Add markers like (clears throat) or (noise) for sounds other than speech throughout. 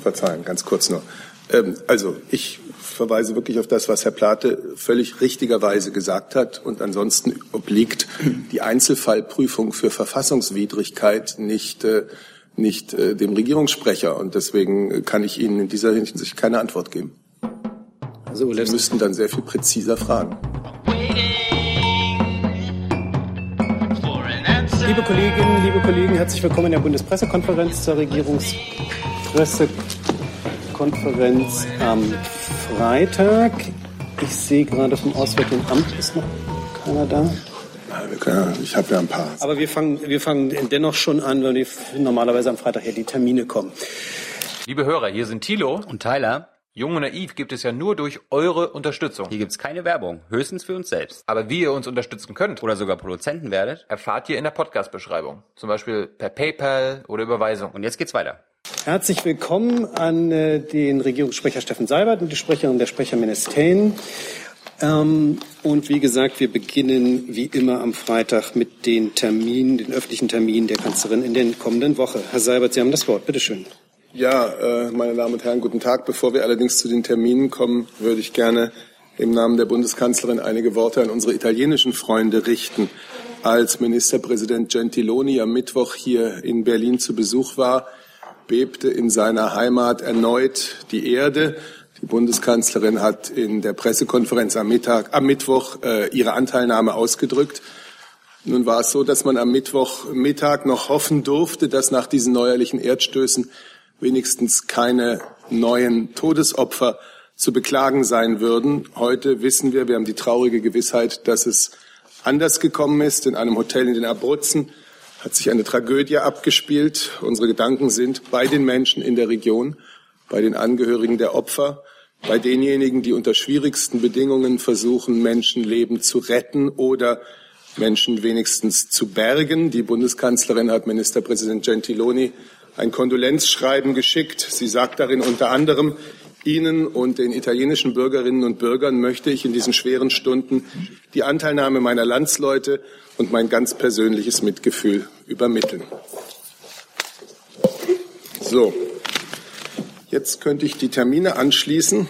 verzeihen, ganz kurz nur. Ähm, also ich verweise wirklich auf das, was Herr Plate völlig richtigerweise gesagt hat. Und ansonsten obliegt die Einzelfallprüfung für Verfassungswidrigkeit nicht, äh, nicht äh, dem Regierungssprecher. Und deswegen kann ich Ihnen in dieser Hinsicht keine Antwort geben. Also, Sie müssten dann sehr viel präziser fragen. Liebe Kolleginnen, liebe Kollegen, herzlich willkommen in der Bundespressekonferenz zur Regierungspressekonferenz am Freitag. Ich sehe gerade vom Auswärtigen Amt ist noch keiner da. Ich habe ja ein paar. Aber wir fangen, wir fangen dennoch schon an, weil normalerweise am Freitag ja die Termine kommen. Liebe Hörer, hier sind Thilo und Tyler. Jung und Naiv gibt es ja nur durch eure Unterstützung. Hier gibt es keine Werbung, höchstens für uns selbst. Aber wie ihr uns unterstützen könnt oder sogar Produzenten werdet, erfahrt ihr in der Podcast-Beschreibung. Zum Beispiel per PayPal oder Überweisung. Und jetzt geht's weiter. Herzlich willkommen an äh, den Regierungssprecher Steffen Seibert und die Sprecherin der Sprecherministerien. Ähm, und wie gesagt, wir beginnen wie immer am Freitag mit den Terminen, den öffentlichen Terminen der Kanzlerin in der kommenden Woche. Herr Seibert, Sie haben das Wort. Bitte schön. Ja, äh, meine Damen und Herren, guten Tag. Bevor wir allerdings zu den Terminen kommen, würde ich gerne im Namen der Bundeskanzlerin einige Worte an unsere italienischen Freunde richten. Als Ministerpräsident Gentiloni am Mittwoch hier in Berlin zu Besuch war, bebte in seiner Heimat erneut die Erde. Die Bundeskanzlerin hat in der Pressekonferenz am, Mittag, am Mittwoch äh, ihre Anteilnahme ausgedrückt. Nun war es so, dass man am Mittwochmittag noch hoffen durfte, dass nach diesen neuerlichen Erdstößen wenigstens keine neuen Todesopfer zu beklagen sein würden. Heute wissen wir, wir haben die traurige Gewissheit, dass es anders gekommen ist. In einem Hotel in den Abruzzen hat sich eine Tragödie abgespielt. Unsere Gedanken sind bei den Menschen in der Region, bei den Angehörigen der Opfer, bei denjenigen, die unter schwierigsten Bedingungen versuchen, Menschenleben zu retten oder Menschen wenigstens zu bergen. Die Bundeskanzlerin hat Ministerpräsident Gentiloni ein Kondolenzschreiben geschickt. Sie sagt darin unter anderem, Ihnen und den italienischen Bürgerinnen und Bürgern möchte ich in diesen schweren Stunden die Anteilnahme meiner Landsleute und mein ganz persönliches Mitgefühl übermitteln. So, jetzt könnte ich die Termine anschließen.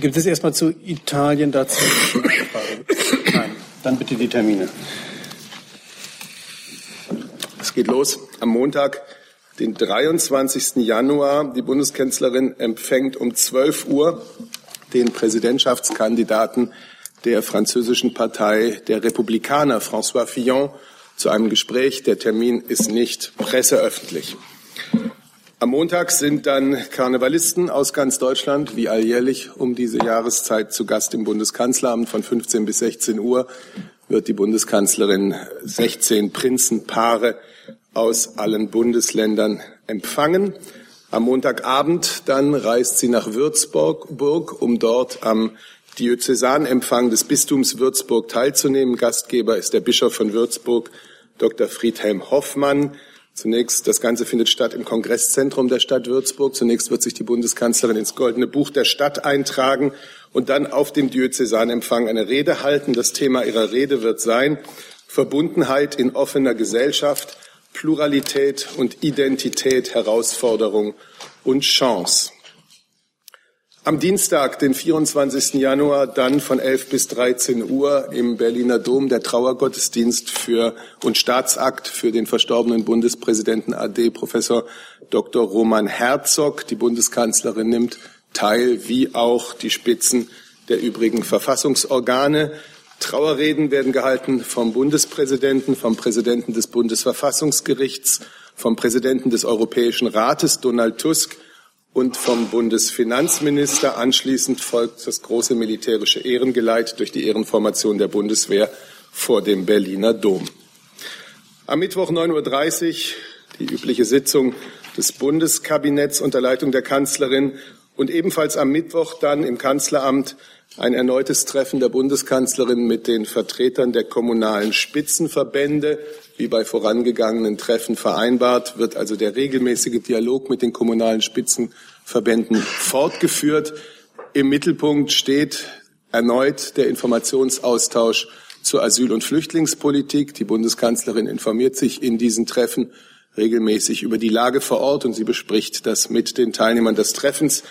Gibt es erstmal zu Italien dazu? Nein, dann bitte die Termine. Es geht los am Montag, den 23. Januar. Die Bundeskanzlerin empfängt um 12 Uhr den Präsidentschaftskandidaten der französischen Partei der Republikaner, François Fillon, zu einem Gespräch. Der Termin ist nicht presseöffentlich. Am Montag sind dann Karnevalisten aus ganz Deutschland, wie alljährlich um diese Jahreszeit zu Gast im Bundeskanzleramt. Von 15 bis 16 Uhr wird die Bundeskanzlerin 16 Prinzenpaare aus allen Bundesländern empfangen. Am Montagabend dann reist sie nach Würzburg, um dort am Diözesanempfang des Bistums Würzburg teilzunehmen. Gastgeber ist der Bischof von Würzburg, Dr. Friedhelm Hoffmann. Zunächst, das Ganze findet statt im Kongresszentrum der Stadt Würzburg. Zunächst wird sich die Bundeskanzlerin ins Goldene Buch der Stadt eintragen und dann auf dem Diözesanempfang eine Rede halten. Das Thema ihrer Rede wird sein Verbundenheit in offener Gesellschaft, Pluralität und Identität, Herausforderung und Chance. Am Dienstag, den 24. Januar, dann von 11 bis 13 Uhr im Berliner Dom der Trauergottesdienst für und Staatsakt für den verstorbenen Bundespräsidenten AD Professor Dr. Roman Herzog. Die Bundeskanzlerin nimmt teil, wie auch die Spitzen der übrigen Verfassungsorgane. Trauerreden werden gehalten vom Bundespräsidenten, vom Präsidenten des Bundesverfassungsgerichts, vom Präsidenten des Europäischen Rates, Donald Tusk, und vom Bundesfinanzminister. Anschließend folgt das große militärische Ehrengeleit durch die Ehrenformation der Bundeswehr vor dem Berliner Dom. Am Mittwoch 9.30 Uhr die übliche Sitzung des Bundeskabinetts unter Leitung der Kanzlerin und ebenfalls am Mittwoch dann im Kanzleramt ein erneutes Treffen der Bundeskanzlerin mit den Vertretern der kommunalen Spitzenverbände. Wie bei vorangegangenen Treffen vereinbart, wird also der regelmäßige Dialog mit den kommunalen Spitzenverbänden fortgeführt. Im Mittelpunkt steht erneut der Informationsaustausch zur Asyl- und Flüchtlingspolitik. Die Bundeskanzlerin informiert sich in diesen Treffen regelmäßig über die Lage vor Ort und sie bespricht das mit den Teilnehmern des Treffens.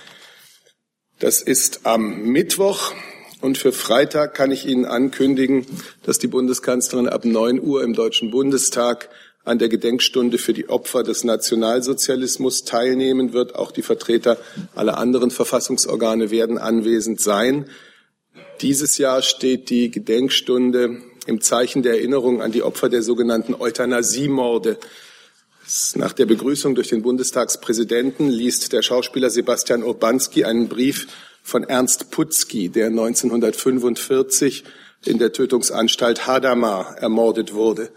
Das ist am Mittwoch. Und für Freitag kann ich Ihnen ankündigen, dass die Bundeskanzlerin ab 9 Uhr im Deutschen Bundestag an der Gedenkstunde für die Opfer des Nationalsozialismus teilnehmen wird. Auch die Vertreter aller anderen Verfassungsorgane werden anwesend sein. Dieses Jahr steht die Gedenkstunde im Zeichen der Erinnerung an die Opfer der sogenannten Euthanasiemorde. Nach der Begrüßung durch den Bundestagspräsidenten liest der Schauspieler Sebastian Urbanski einen Brief von Ernst Putzki, der 1945 in der Tötungsanstalt Hadamar ermordet wurde.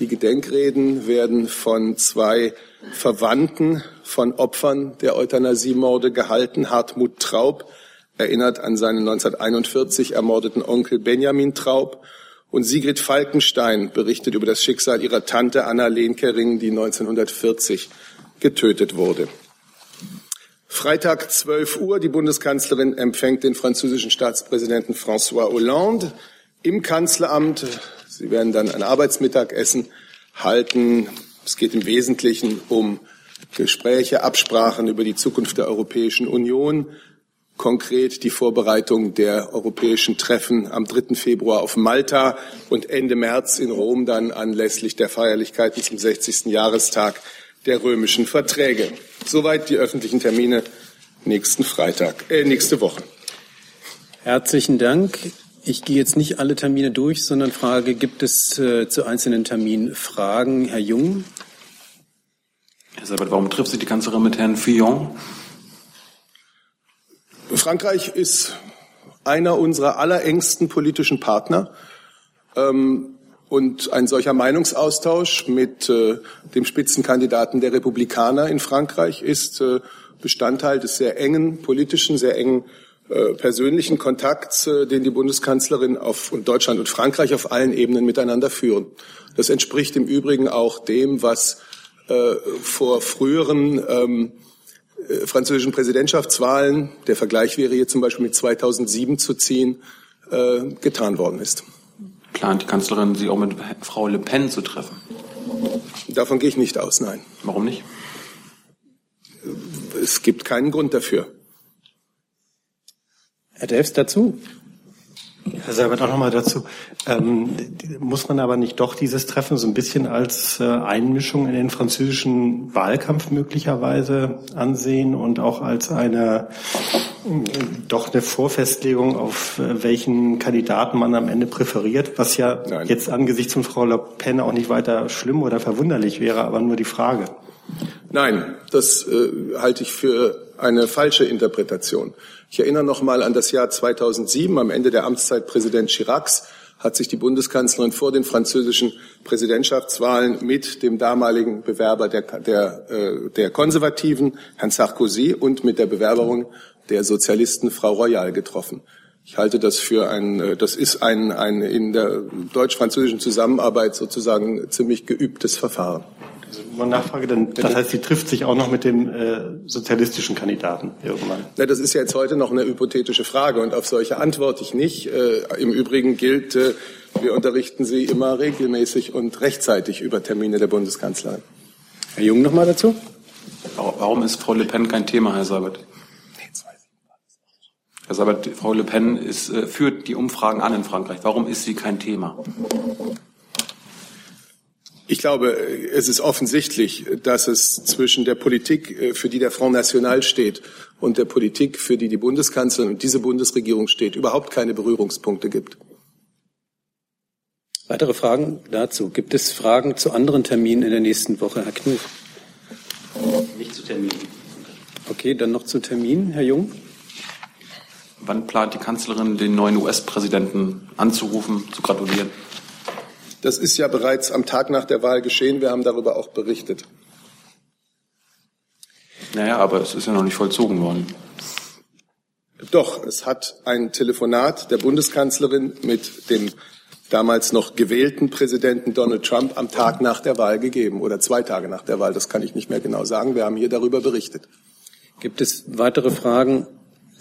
Die Gedenkreden werden von zwei Verwandten von Opfern der Euthanasiemorde gehalten. Hartmut Traub erinnert an seinen 1941 ermordeten Onkel Benjamin Traub und Sigrid Falkenstein berichtet über das Schicksal ihrer Tante Anna Lehnkering, die 1940 getötet wurde. Freitag 12 Uhr. Die Bundeskanzlerin empfängt den französischen Staatspräsidenten François Hollande im Kanzleramt. Sie werden dann ein Arbeitsmittagessen halten. Es geht im Wesentlichen um Gespräche, Absprachen über die Zukunft der Europäischen Union, konkret die Vorbereitung der europäischen Treffen am 3. Februar auf Malta und Ende März in Rom dann anlässlich der Feierlichkeiten zum 60. Jahrestag der römischen Verträge. Soweit die öffentlichen Termine nächsten Freitag, äh, nächste Woche. Herzlichen Dank. Ich gehe jetzt nicht alle Termine durch, sondern frage, gibt es äh, zu einzelnen Terminen Fragen? Herr Jung. Herr Seibert, warum trifft sich die Kanzlerin mit Herrn Fillon? Frankreich ist einer unserer allerengsten politischen Partner. Ähm, und ein solcher Meinungsaustausch mit äh, dem Spitzenkandidaten der Republikaner in Frankreich ist äh, Bestandteil des sehr engen politischen, sehr engen äh, persönlichen Kontakts, äh, den die Bundeskanzlerin auf, und Deutschland und Frankreich auf allen Ebenen miteinander führen. Das entspricht im Übrigen auch dem, was äh, vor früheren ähm, äh, französischen Präsidentschaftswahlen, der Vergleich wäre hier zum Beispiel mit 2007 zu ziehen, äh, getan worden ist. Plant die Kanzlerin, sich auch mit Frau Le Pen zu treffen? Davon gehe ich nicht aus, nein. Warum nicht? Es gibt keinen Grund dafür. Herr Delfs dazu? Herr Seibert, auch nochmal dazu. Ähm, muss man aber nicht doch dieses Treffen so ein bisschen als äh, Einmischung in den französischen Wahlkampf möglicherweise ansehen und auch als eine doch eine Vorfestlegung, auf äh, welchen Kandidaten man am Ende präferiert, was ja Nein. jetzt angesichts von Frau Le Pen auch nicht weiter schlimm oder verwunderlich wäre, aber nur die Frage. Nein, das äh, halte ich für eine falsche Interpretation. Ich erinnere noch mal an das Jahr 2007. Am Ende der Amtszeit Präsident Chiracs hat sich die Bundeskanzlerin vor den französischen Präsidentschaftswahlen mit dem damaligen Bewerber der, der, äh, der Konservativen, Herrn Sarkozy, und mit der Bewerberin der Sozialisten, Frau Royal, getroffen. Ich halte das für ein, äh, das ist ein, ein in der deutsch-französischen Zusammenarbeit sozusagen ziemlich geübtes Verfahren. Also Nachfrage, denn das heißt, sie trifft sich auch noch mit dem äh, sozialistischen Kandidaten irgendwann. Na, das ist ja jetzt heute noch eine hypothetische Frage und auf solche antworte ich nicht. Äh, Im Übrigen gilt, äh, wir unterrichten Sie immer regelmäßig und rechtzeitig über Termine der Bundeskanzlerin. Herr Jung noch mal dazu. Warum ist Frau Le Pen kein Thema, Herr Sabat? Herr Sabat, Frau Le Pen ist, äh, führt die Umfragen an in Frankreich. Warum ist sie kein Thema? Ich glaube, es ist offensichtlich, dass es zwischen der Politik, äh, für die der Front National steht, und der Politik, für die die Bundeskanzlerin und diese Bundesregierung steht, überhaupt keine Berührungspunkte gibt. Weitere Fragen dazu? Gibt es Fragen zu anderen Terminen in der nächsten Woche, Herr Knuth? Nicht zu Terminen. Okay, dann noch zu Terminen, Herr Jung. Wann plant die Kanzlerin, den neuen US-Präsidenten anzurufen, zu gratulieren? Das ist ja bereits am Tag nach der Wahl geschehen. Wir haben darüber auch berichtet. Naja, aber es ist ja noch nicht vollzogen worden. Doch, es hat ein Telefonat der Bundeskanzlerin mit dem damals noch gewählten Präsidenten Donald Trump am Tag nach der Wahl gegeben oder zwei Tage nach der Wahl. Das kann ich nicht mehr genau sagen. Wir haben hier darüber berichtet. Gibt es weitere Fragen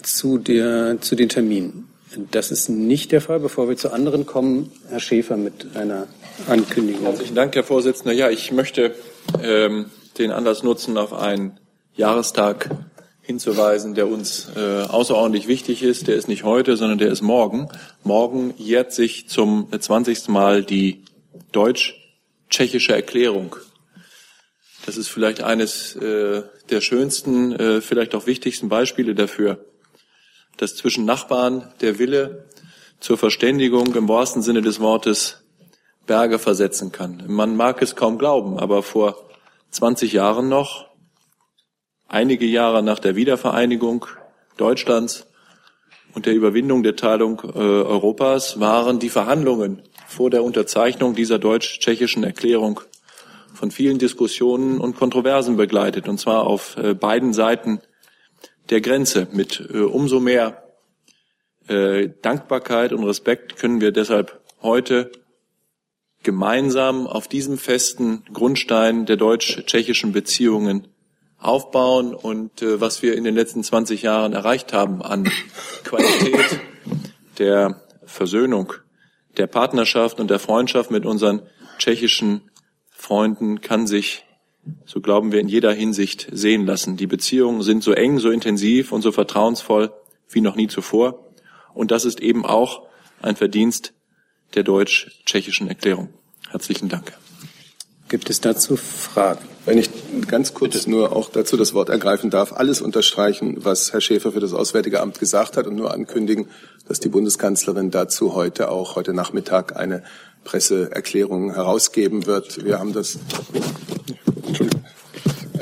zu, der, zu den Terminen? Das ist nicht der Fall. Bevor wir zu anderen kommen, Herr Schäfer mit einer Ankündigung. Herzlichen Dank, Herr Vorsitzender. Ja, ich möchte ähm, den Anlass nutzen, auf einen Jahrestag hinzuweisen, der uns äh, außerordentlich wichtig ist. Der ist nicht heute, sondern der ist morgen. Morgen jährt sich zum 20. Mal die deutsch-tschechische Erklärung. Das ist vielleicht eines äh, der schönsten, äh, vielleicht auch wichtigsten Beispiele dafür, dass zwischen Nachbarn der Wille zur Verständigung im wahrsten Sinne des Wortes Berge versetzen kann. Man mag es kaum glauben, aber vor 20 Jahren noch, einige Jahre nach der Wiedervereinigung Deutschlands und der Überwindung der Teilung äh, Europas, waren die Verhandlungen vor der Unterzeichnung dieser deutsch-tschechischen Erklärung von vielen Diskussionen und Kontroversen begleitet, und zwar auf äh, beiden Seiten der Grenze. Mit äh, umso mehr äh, Dankbarkeit und Respekt können wir deshalb heute gemeinsam auf diesem festen Grundstein der deutsch-tschechischen Beziehungen aufbauen und äh, was wir in den letzten 20 Jahren erreicht haben an (coughs) Qualität der Versöhnung, der Partnerschaft und der Freundschaft mit unseren tschechischen Freunden kann sich, so glauben wir, in jeder Hinsicht sehen lassen. Die Beziehungen sind so eng, so intensiv und so vertrauensvoll wie noch nie zuvor. Und das ist eben auch ein Verdienst der deutsch-tschechischen Erklärung. Herzlichen Dank. Gibt es dazu Fragen? Wenn ich ganz kurz Bitte. nur auch dazu das Wort ergreifen darf, alles unterstreichen, was Herr Schäfer für das Auswärtige Amt gesagt hat und nur ankündigen, dass die Bundeskanzlerin dazu heute auch heute Nachmittag eine Presseerklärung herausgeben wird. Wir haben das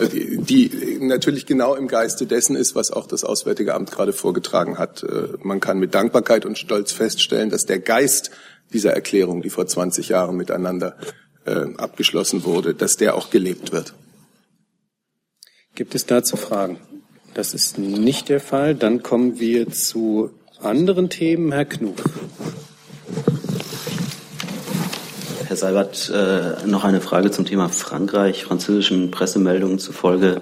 die, die natürlich genau im Geiste dessen ist, was auch das Auswärtige Amt gerade vorgetragen hat. Äh, man kann mit Dankbarkeit und Stolz feststellen, dass der Geist dieser Erklärung, die vor 20 Jahren miteinander äh, abgeschlossen wurde, dass der auch gelebt wird. Gibt es dazu Fragen? Das ist nicht der Fall. Dann kommen wir zu anderen Themen. Herr Knuf. Herr Seibert, äh, noch eine Frage zum Thema Frankreich. Französischen Pressemeldungen zufolge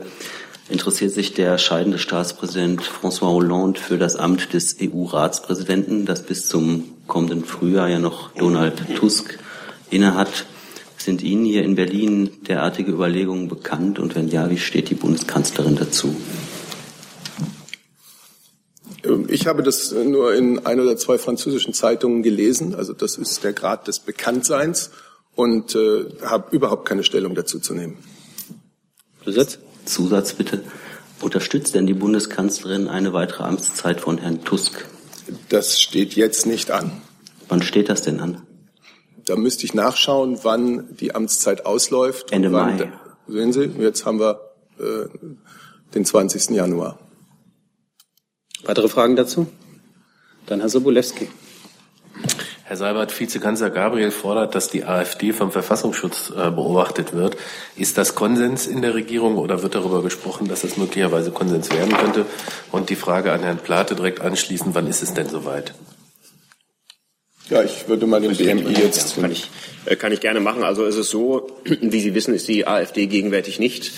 interessiert sich der scheidende Staatspräsident François Hollande für das Amt des EU-Ratspräsidenten, das bis zum kommenden Frühjahr ja noch Donald Tusk innehat. Sind Ihnen hier in Berlin derartige Überlegungen bekannt? Und wenn ja, wie steht die Bundeskanzlerin dazu? Ich habe das nur in ein oder zwei französischen Zeitungen gelesen. Also das ist der Grad des Bekanntseins und äh, habe überhaupt keine Stellung dazu zu nehmen. Zusatz? Zusatz bitte. Unterstützt denn die Bundeskanzlerin eine weitere Amtszeit von Herrn Tusk? Das steht jetzt nicht an. Wann steht das denn an? Da müsste ich nachschauen, wann die Amtszeit ausläuft. Ende Mai. sehen Sie, jetzt haben wir äh, den 20. Januar. Weitere Fragen dazu? Dann Herr Sobolewski. Herr Seibert, Vizekanzler Gabriel fordert, dass die AfD vom Verfassungsschutz äh, beobachtet wird. Ist das Konsens in der Regierung oder wird darüber gesprochen, dass das möglicherweise Konsens werden könnte? Und die Frage an Herrn Plate direkt anschließen, wann ist es denn soweit? Ja, ich würde mal den BMI jetzt. Ja, kann, ich, äh, kann ich gerne machen. Also es ist so, (clears throat) wie Sie wissen, ist die AfD gegenwärtig nicht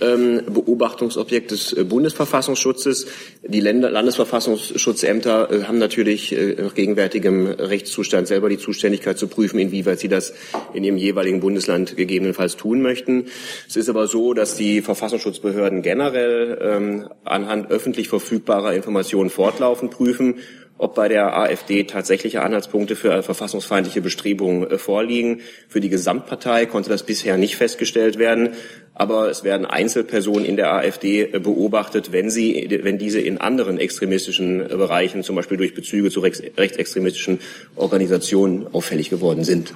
ähm, Beobachtungsobjekt des äh, Bundesverfassungsschutzes. Die Länder, Landesverfassungsschutzämter äh, haben natürlich äh, nach gegenwärtigem Rechtszustand selber die Zuständigkeit zu prüfen, inwieweit sie das in ihrem jeweiligen Bundesland gegebenenfalls tun möchten. Es ist aber so, dass die Verfassungsschutzbehörden generell ähm, anhand öffentlich verfügbarer Informationen fortlaufend prüfen ob bei der AfD tatsächliche Anhaltspunkte für verfassungsfeindliche Bestrebungen äh, vorliegen. Für die Gesamtpartei konnte das bisher nicht festgestellt werden. Aber es werden Einzelpersonen in der AfD äh, beobachtet, wenn sie, wenn diese in anderen extremistischen äh, Bereichen, zum Beispiel durch Bezüge zu rechtsextremistischen Organisationen, auffällig geworden sind.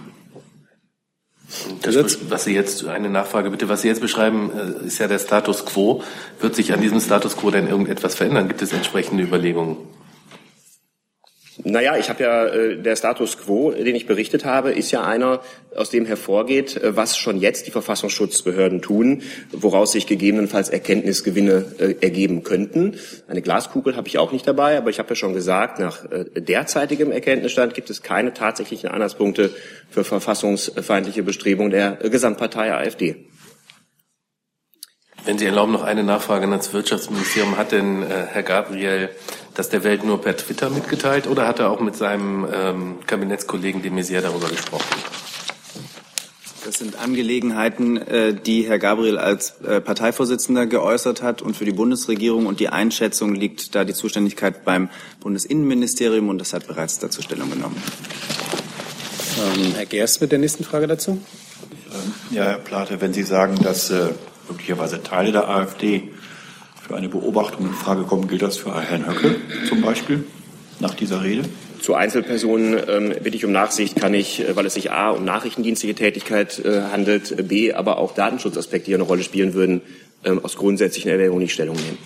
Das, was Sie jetzt, eine Nachfrage bitte, was Sie jetzt beschreiben, ist ja der Status quo. Wird sich an diesem Status quo denn irgendetwas verändern? Gibt es entsprechende Überlegungen? Naja, ich habe ja, äh, der Status quo, den ich berichtet habe, ist ja einer, aus dem hervorgeht, äh, was schon jetzt die Verfassungsschutzbehörden tun, woraus sich gegebenenfalls Erkenntnisgewinne äh, ergeben könnten. Eine Glaskugel habe ich auch nicht dabei, aber ich habe ja schon gesagt, nach äh, derzeitigem Erkenntnisstand gibt es keine tatsächlichen Anhaltspunkte für verfassungsfeindliche Bestrebungen der äh, Gesamtpartei AfD. Wenn Sie erlauben, noch eine Nachfrage ans Wirtschaftsministerium. Hat denn äh, Herr Gabriel das der Welt nur per Twitter mitgeteilt oder hat er auch mit seinem ähm, Kabinettskollegen de Maizière darüber gesprochen? Das sind Angelegenheiten, äh, die Herr Gabriel als äh, Parteivorsitzender geäußert hat. Und für die Bundesregierung und die Einschätzung liegt da die Zuständigkeit beim Bundesinnenministerium und das hat bereits dazu Stellung genommen. Ähm, Herr Gerst mit der nächsten Frage dazu. Ja, Herr Plate, wenn Sie sagen, dass äh, möglicherweise Teile der AfD für eine Beobachtung in Frage kommen, gilt das für Herrn Höcke zum Beispiel nach dieser Rede? Zu Einzelpersonen ähm, bitte ich um Nachsicht, kann ich, äh, weil es sich A um nachrichtendienstliche Tätigkeit äh, handelt, B aber auch Datenschutzaspekte hier eine Rolle spielen würden, ähm, aus grundsätzlichen Erwägungen nicht Stellung nehmen.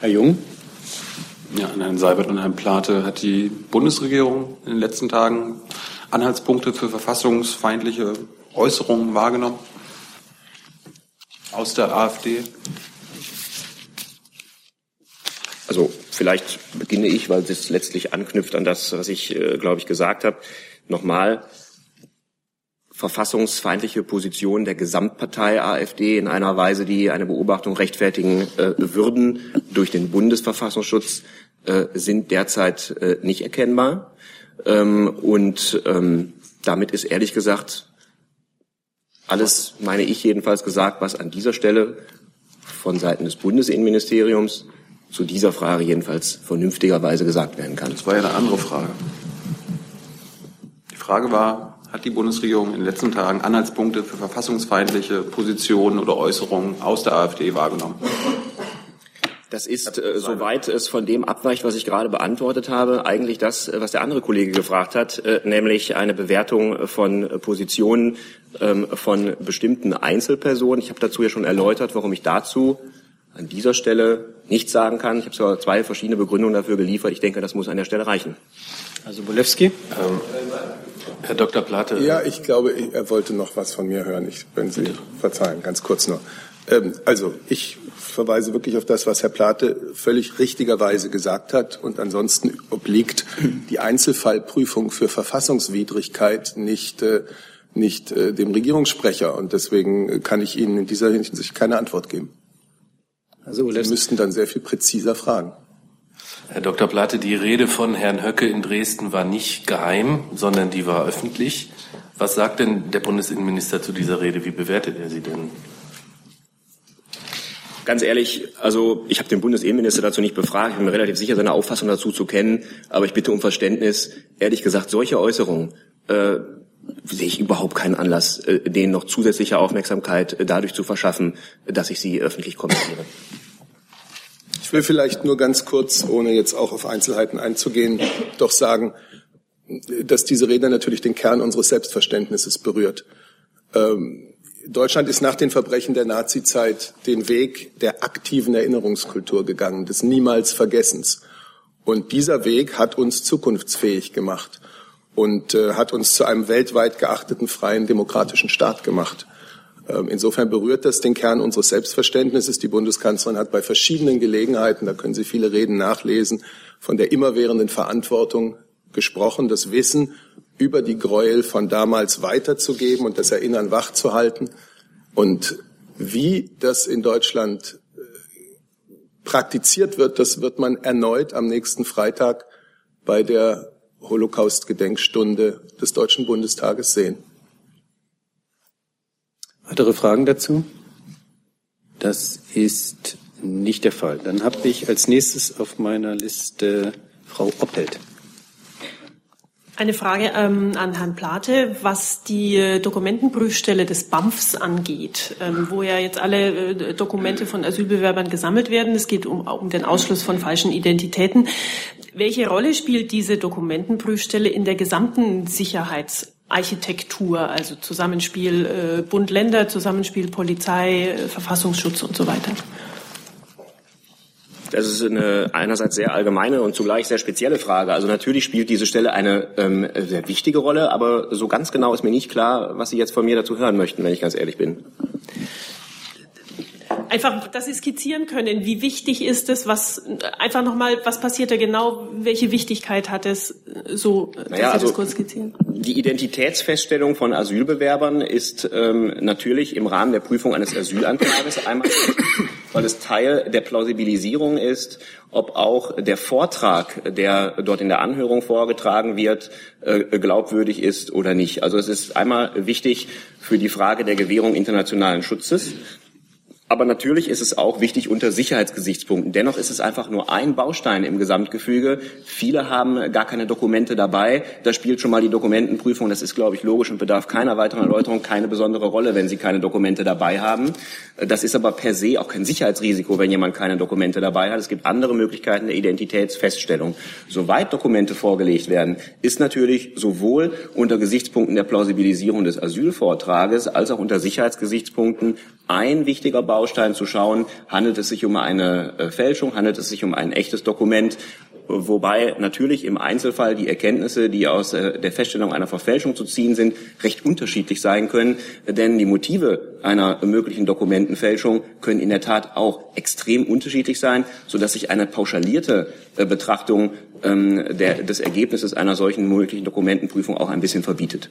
Herr Jung. Ja, an Herrn Seibert und Herrn Plate hat die Bundesregierung in den letzten Tagen Anhaltspunkte für verfassungsfeindliche Äußerungen wahrgenommen aus der AfD? Also vielleicht beginne ich, weil es letztlich anknüpft an das, was ich, äh, glaube ich, gesagt habe. Nochmal, verfassungsfeindliche Position der Gesamtpartei AfD in einer Weise, die eine Beobachtung rechtfertigen äh, würden durch den Bundesverfassungsschutz, äh, sind derzeit äh, nicht erkennbar. Ähm, und ähm, damit ist ehrlich gesagt alles, meine ich jedenfalls, gesagt, was an dieser Stelle von Seiten des Bundesinnenministeriums zu dieser Frage jedenfalls vernünftigerweise gesagt werden kann. Das war ja eine andere Frage. Die Frage war, hat die Bundesregierung in den letzten Tagen Anhaltspunkte für verfassungsfeindliche Positionen oder Äußerungen aus der AfD wahrgenommen? Das ist, äh, soweit es von dem abweicht, was ich gerade beantwortet habe, eigentlich das, äh, was der andere Kollege gefragt hat, äh, nämlich eine Bewertung von Positionen ähm, von bestimmten Einzelpersonen. Ich habe dazu ja schon erläutert, warum ich dazu an dieser Stelle nichts sagen kann. Ich habe sogar zwei verschiedene Begründungen dafür geliefert. Ich denke, das muss an der Stelle reichen. Also Bolewski. Ähm, Herr Dr. Plate. Ja, ich glaube, er wollte noch was von mir hören. Ich, wenn Sie verzeihen, ganz kurz nur. Ähm, also ich verweise wirklich auf das, was Herr Plate völlig richtigerweise gesagt hat. Und ansonsten obliegt die Einzelfallprüfung für Verfassungswidrigkeit nicht, äh, nicht äh, dem Regierungssprecher. Und deswegen kann ich Ihnen in dieser Hinsicht keine Antwort geben. Also Sie müssten dann sehr viel präziser fragen. Herr Dr. Plate, die Rede von Herrn Höcke in Dresden war nicht geheim, sondern die war öffentlich. Was sagt denn der Bundesinnenminister zu dieser Rede? Wie bewertet er sie denn? Ganz ehrlich, also ich habe den Bundesinnenminister dazu nicht befragt. Ich bin mir relativ sicher, seine Auffassung dazu zu kennen. Aber ich bitte um Verständnis. Ehrlich gesagt, solche Äußerungen äh, sehe ich überhaupt keinen Anlass, äh, denen noch zusätzliche Aufmerksamkeit äh, dadurch zu verschaffen, dass ich sie öffentlich kommentiere. Ich will vielleicht nur ganz kurz, ohne jetzt auch auf Einzelheiten einzugehen, doch sagen, dass diese Rede natürlich den Kern unseres Selbstverständnisses berührt. Ähm, Deutschland ist nach den Verbrechen der Nazizeit den Weg der aktiven Erinnerungskultur gegangen, des niemals Vergessens. Und dieser Weg hat uns zukunftsfähig gemacht und äh, hat uns zu einem weltweit geachteten freien demokratischen Staat gemacht. Ähm, insofern berührt das den Kern unseres Selbstverständnisses. Die Bundeskanzlerin hat bei verschiedenen Gelegenheiten, da können Sie viele Reden nachlesen, von der immerwährenden Verantwortung gesprochen, das Wissen über die Gräuel von damals weiterzugeben und das Erinnern wachzuhalten. Und wie das in Deutschland äh, praktiziert wird, das wird man erneut am nächsten Freitag bei der Holocaust-Gedenkstunde des Deutschen Bundestages sehen. Weitere Fragen dazu? Das ist nicht der Fall. Dann habe ich als nächstes auf meiner Liste Frau Oppelt. Eine Frage ähm, an Herrn Plate, was die äh, Dokumentenprüfstelle des BAMFs angeht, ähm, wo ja jetzt alle äh, Dokumente von Asylbewerbern gesammelt werden. Es geht um, um den Ausschluss von falschen Identitäten. Welche Rolle spielt diese Dokumentenprüfstelle in der gesamten Sicherheitsarchitektur, also Zusammenspiel äh, Bund-Länder, Zusammenspiel Polizei, äh, Verfassungsschutz und so weiter? Das ist eine einerseits sehr allgemeine und zugleich sehr spezielle Frage. Also natürlich spielt diese Stelle eine ähm, sehr wichtige Rolle, aber so ganz genau ist mir nicht klar, was Sie jetzt von mir dazu hören möchten, wenn ich ganz ehrlich bin. Einfach, dass Sie skizzieren können, wie wichtig ist es, was einfach nochmal, was passiert da genau, welche Wichtigkeit hat es, so, dass naja, Sie also, das kurz skizzieren? Die Identitätsfeststellung von Asylbewerbern ist ähm, natürlich im Rahmen der Prüfung eines Asylantrages einmal weil es Teil der Plausibilisierung ist, ob auch der Vortrag, der dort in der Anhörung vorgetragen wird, äh, glaubwürdig ist oder nicht. Also es ist einmal wichtig für die Frage der Gewährung internationalen Schutzes. Aber natürlich ist es auch wichtig unter Sicherheitsgesichtspunkten. Dennoch ist es einfach nur ein Baustein im Gesamtgefüge. Viele haben gar keine Dokumente dabei. Da spielt schon mal die Dokumentenprüfung. Das ist, glaube ich, logisch und bedarf keiner weiteren Erläuterung keine besondere Rolle, wenn Sie keine Dokumente dabei haben. Das ist aber per se auch kein Sicherheitsrisiko, wenn jemand keine Dokumente dabei hat. Es gibt andere Möglichkeiten der Identitätsfeststellung. Soweit Dokumente vorgelegt werden, ist natürlich sowohl unter Gesichtspunkten der Plausibilisierung des Asylvortrages als auch unter Sicherheitsgesichtspunkten ein wichtiger Baustein zu schauen, handelt es sich um eine äh, Fälschung, handelt es sich um ein echtes Dokument, wobei natürlich im Einzelfall die Erkenntnisse, die aus äh, der Feststellung einer Verfälschung zu ziehen sind, recht unterschiedlich sein können, denn die Motive einer möglichen Dokumentenfälschung können in der Tat auch extrem unterschiedlich sein, so dass sich eine pauschalierte äh, Betrachtung ähm, der, des Ergebnisses einer solchen möglichen Dokumentenprüfung auch ein bisschen verbietet.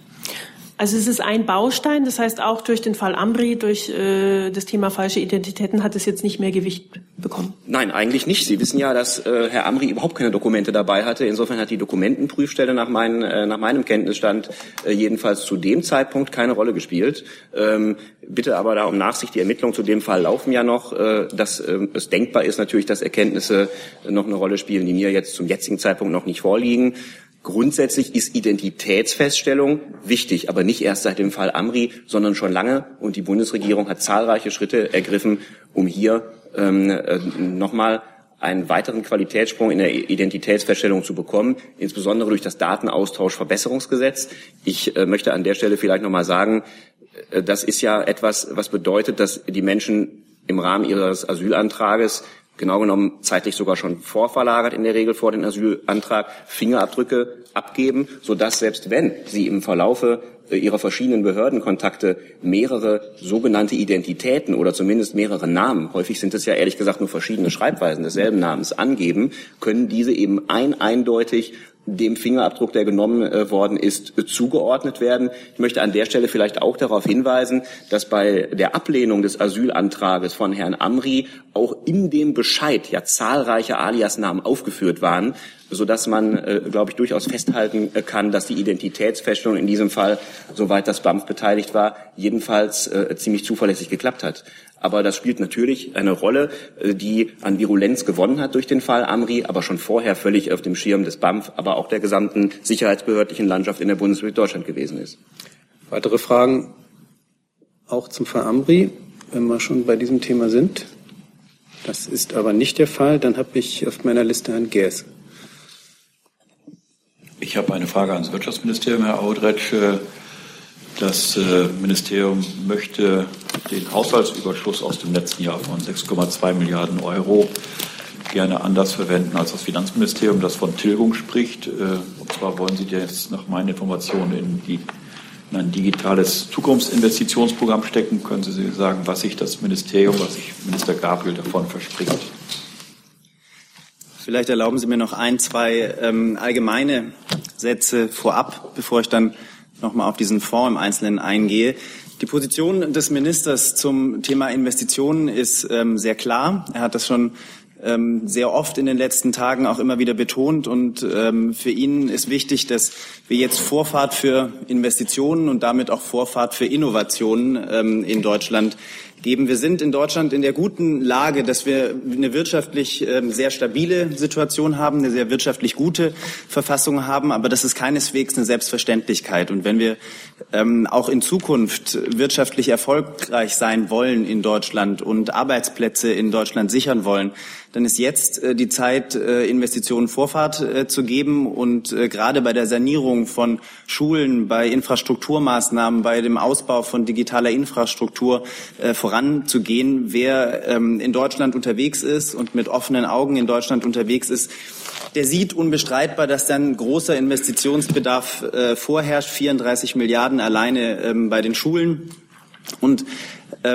Also es ist ein Baustein, das heißt auch durch den Fall Ambri, durch äh, das Thema falsche Identitäten hat es jetzt nicht mehr Gewicht bekommen. Nein, eigentlich nicht. Sie wissen ja, dass äh, Herr Amri überhaupt keine Dokumente dabei hatte. Insofern hat die Dokumentenprüfstelle nach, mein, äh, nach meinem Kenntnisstand äh, jedenfalls zu dem Zeitpunkt keine Rolle gespielt. Ähm, bitte aber da um Nachsicht, die Ermittlungen zu dem Fall laufen ja noch, äh, dass äh, es denkbar ist natürlich, dass Erkenntnisse noch eine Rolle spielen, die mir jetzt zum jetzigen Zeitpunkt noch nicht vorliegen. Grundsätzlich ist Identitätsfeststellung wichtig, aber nicht erst seit dem Fall Amri, sondern schon lange. Und die Bundesregierung hat zahlreiche Schritte ergriffen, um hier ähm, äh, nochmal einen weiteren Qualitätssprung in der Identitätsfeststellung zu bekommen, insbesondere durch das Datenaustauschverbesserungsgesetz. Ich äh, möchte an der Stelle vielleicht nochmal sagen, äh, das ist ja etwas, was bedeutet, dass die Menschen im Rahmen ihres Asylantrages genau genommen zeitlich sogar schon vorverlagert in der Regel vor den Asylantrag, Fingerabdrücke abgeben, sodass selbst wenn sie im Verlaufe ihrer verschiedenen Behördenkontakte mehrere sogenannte Identitäten oder zumindest mehrere Namen, häufig sind es ja ehrlich gesagt nur verschiedene Schreibweisen desselben Namens angeben, können diese eben ein eindeutig dem Fingerabdruck, der genommen äh, worden ist, äh, zugeordnet werden. Ich möchte an der Stelle vielleicht auch darauf hinweisen, dass bei der Ablehnung des Asylantrages von Herrn Amri auch in dem Bescheid ja zahlreiche Aliasnamen aufgeführt waren, so dass man, äh, glaube ich, durchaus festhalten äh, kann, dass die Identitätsfeststellung in diesem Fall, soweit das BAMF beteiligt war, jedenfalls äh, ziemlich zuverlässig geklappt hat. Aber das spielt natürlich eine Rolle, äh, die an Virulenz gewonnen hat durch den Fall Amri, aber schon vorher völlig auf dem Schirm des BAMF, aber auch der gesamten sicherheitsbehördlichen Landschaft in der Bundesrepublik Deutschland gewesen ist. Weitere Fragen auch zum Fall Amri, wenn wir schon bei diesem Thema sind? Das ist aber nicht der Fall. Dann habe ich auf meiner Liste Herrn Gers. Ich habe eine Frage ans Wirtschaftsministerium, Herr Audretsch. Das äh, Ministerium möchte den Haushaltsüberschuss aus dem letzten Jahr von 6,2 Milliarden Euro gerne anders verwenden als das Finanzministerium, das von Tilgung spricht. Äh, und zwar wollen Sie jetzt nach meinen Informationen in, die, in ein digitales Zukunftsinvestitionsprogramm stecken. Können Sie sagen, was sich das Ministerium, was sich Minister Gabriel davon verspricht? Vielleicht erlauben Sie mir noch ein, zwei ähm, allgemeine Sätze vorab, bevor ich dann nochmal auf diesen Fonds im Einzelnen eingehe. Die Position des Ministers zum Thema Investitionen ist ähm, sehr klar. Er hat das schon ähm, sehr oft in den letzten Tagen auch immer wieder betont. Und ähm, für ihn ist wichtig, dass wir jetzt Vorfahrt für Investitionen und damit auch Vorfahrt für Innovationen ähm, in Deutschland geben. Wir sind in Deutschland in der guten Lage, dass wir eine wirtschaftlich ähm, sehr stabile Situation haben, eine sehr wirtschaftlich gute Verfassung haben, aber das ist keineswegs eine Selbstverständlichkeit. Und wenn wir ähm, auch in Zukunft wirtschaftlich erfolgreich sein wollen in Deutschland und Arbeitsplätze in Deutschland sichern wollen, dann ist jetzt äh, die Zeit, äh, Investitionen Vorfahrt äh, zu geben. Und gerade bei der Sanierung von Schulen, bei Infrastrukturmaßnahmen, bei dem Ausbau von digitaler Infrastruktur äh, voranzugehen. Wer ähm, in Deutschland unterwegs ist und mit offenen Augen in Deutschland unterwegs ist, der sieht unbestreitbar, dass dann großer Investitionsbedarf äh, vorherrscht, 34 Milliarden alleine ähm, bei den Schulen. Und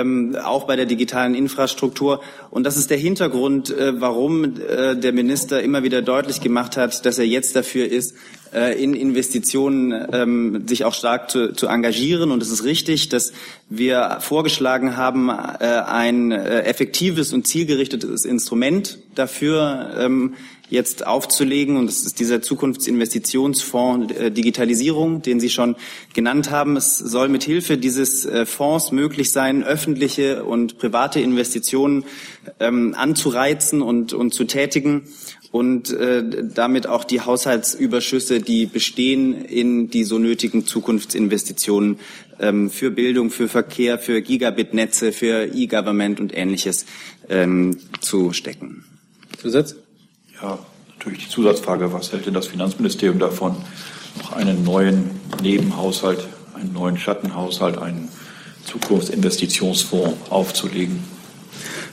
ähm, auch bei der digitalen Infrastruktur. Und das ist der Hintergrund, äh, warum äh, der Minister immer wieder deutlich gemacht hat, dass er jetzt dafür ist, äh, in Investitionen ähm, sich auch stark zu, zu engagieren. Und es ist richtig, dass wir vorgeschlagen haben, äh, ein äh, effektives und zielgerichtetes Instrument dafür ähm, jetzt aufzulegen. Und das ist dieser Zukunftsinvestitionsfonds äh, Digitalisierung, den Sie schon genannt haben. Es soll mit Hilfe dieses äh, Fonds möglich sein, öffentliche und private Investitionen ähm, anzureizen und, und zu tätigen und äh, damit auch die Haushaltsüberschüsse, die bestehen, in die so nötigen Zukunftsinvestitionen ähm, für Bildung, für Verkehr, für Gigabit-Netze, für E-Government und Ähnliches ähm, zu stecken. Zusatz? Ja, natürlich die Zusatzfrage, was hält denn das Finanzministerium davon, noch einen neuen Nebenhaushalt, einen neuen Schattenhaushalt, einen Zukunftsinvestitionsfonds aufzulegen?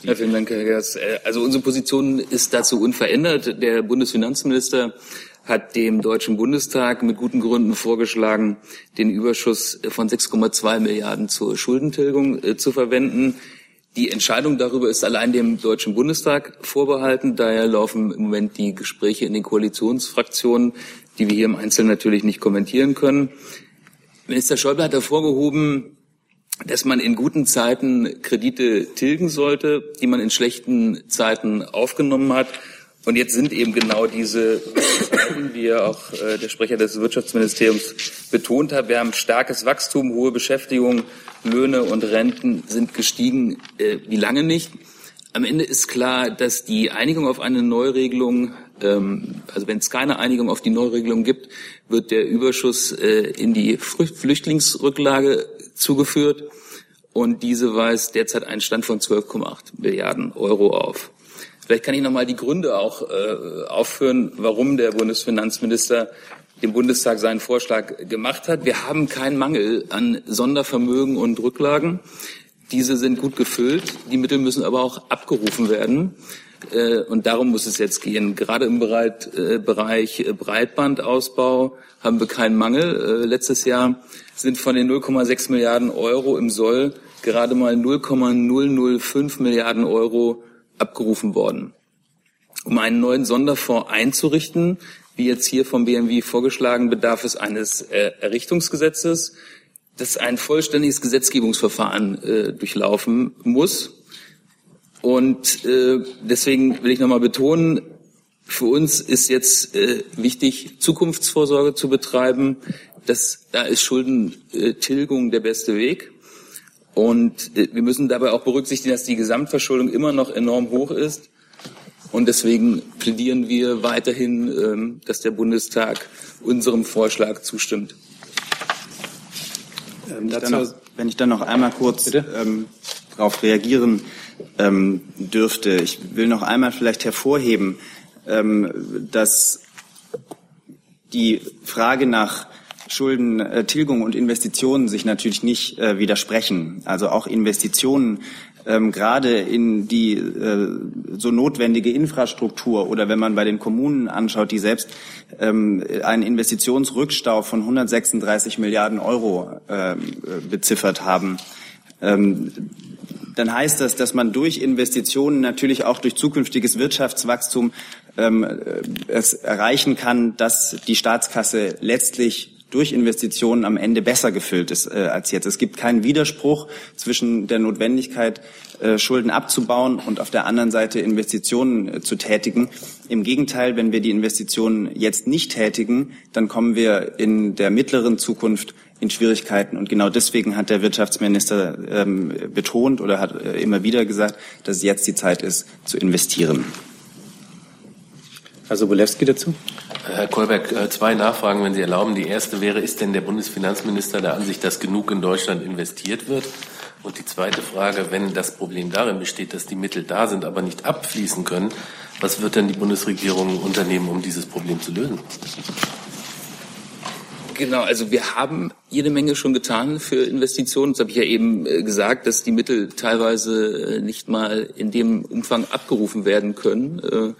Ja, vielen Dank, Herr Gerst. Äh, also unsere Position ist dazu unverändert. Der Bundesfinanzminister hat dem Deutschen Bundestag mit guten Gründen vorgeschlagen, den Überschuss von 6,2 Milliarden zur Schuldentilgung äh, zu verwenden. Die Entscheidung darüber ist allein dem Deutschen Bundestag vorbehalten. Daher laufen im Moment die Gespräche in den Koalitionsfraktionen, die wir hier im Einzelnen natürlich nicht kommentieren können. Minister Schäuble hat hervorgehoben, dass man in guten Zeiten Kredite tilgen sollte, die man in schlechten Zeiten aufgenommen hat. Und jetzt sind eben genau diese Zeiten, wie auch äh, der Sprecher des Wirtschaftsministeriums betont hat. Wir haben starkes Wachstum, hohe Beschäftigung, Löhne und Renten sind gestiegen äh, wie lange nicht. Am Ende ist klar, dass die Einigung auf eine Neuregelung, ähm, also wenn es keine Einigung auf die Neuregelung gibt, wird der Überschuss äh, in die Flüchtlingsrücklage zugeführt. Und diese weist derzeit einen Stand von 12,8 Milliarden Euro auf. Vielleicht kann ich noch mal die Gründe auch äh, aufführen, warum der Bundesfinanzminister dem Bundestag seinen Vorschlag gemacht hat. Wir haben keinen Mangel an Sondervermögen und Rücklagen. Diese sind gut gefüllt. Die Mittel müssen aber auch abgerufen werden. Äh, und darum muss es jetzt gehen. Gerade im äh, Bereich Breitbandausbau haben wir keinen Mangel. Äh, letztes Jahr sind von den 0,6 Milliarden Euro im Soll gerade mal 0,005 Milliarden Euro abgerufen worden. Um einen neuen Sonderfonds einzurichten, wie jetzt hier vom BMW vorgeschlagen, bedarf es eines Errichtungsgesetzes, das ein vollständiges Gesetzgebungsverfahren äh, durchlaufen muss. Und äh, deswegen will ich nochmal betonen, für uns ist jetzt äh, wichtig, Zukunftsvorsorge zu betreiben. Das, da ist Schuldentilgung der beste Weg. Und äh, wir müssen dabei auch berücksichtigen, dass die Gesamtverschuldung immer noch enorm hoch ist. Und deswegen plädieren wir weiterhin, ähm, dass der Bundestag unserem Vorschlag zustimmt. Ähm, wenn, ich noch, wenn, ich dann noch, einmal kurz ähm, darauf reagieren ähm, dürfte. Ich will noch einmal vielleicht hervorheben, ähm, dass die Frage nach Schuldentilgung und Investitionen sich natürlich nicht äh, widersprechen. Also auch Investitionen ähm, gerade in die äh, so notwendige Infrastruktur oder wenn man bei den Kommunen anschaut, die selbst ähm, einen Investitionsrückstau von 136 Milliarden Euro äh, beziffert haben, ähm, dann heißt das, dass man durch Investitionen natürlich auch durch zukünftiges Wirtschaftswachstum ähm, äh, es erreichen kann, dass die Staatskasse letztlich durch Investitionen am Ende besser gefüllt ist äh, als jetzt. Es gibt keinen Widerspruch zwischen der Notwendigkeit, äh, Schulden abzubauen und auf der anderen Seite Investitionen äh, zu tätigen. Im Gegenteil, wenn wir die Investitionen jetzt nicht tätigen, dann kommen wir in der mittleren Zukunft in Schwierigkeiten. Und genau deswegen hat der Wirtschaftsminister ähm, betont oder hat äh, immer wieder gesagt, dass jetzt die Zeit ist, zu investieren. Herr Sobolewski dazu. Herr Kolberg, äh, zwei Nachfragen, wenn Sie erlauben. Die erste wäre, ist denn der Bundesfinanzminister der Ansicht, dass genug in Deutschland investiert wird? Und die zweite Frage, wenn das Problem darin besteht, dass die Mittel da sind, aber nicht abfließen können, was wird denn die Bundesregierung unternehmen, um dieses Problem zu lösen? Genau, also wir haben jede Menge schon getan für Investitionen. Das habe ich ja eben äh, gesagt, dass die Mittel teilweise äh, nicht mal in dem Umfang abgerufen werden können.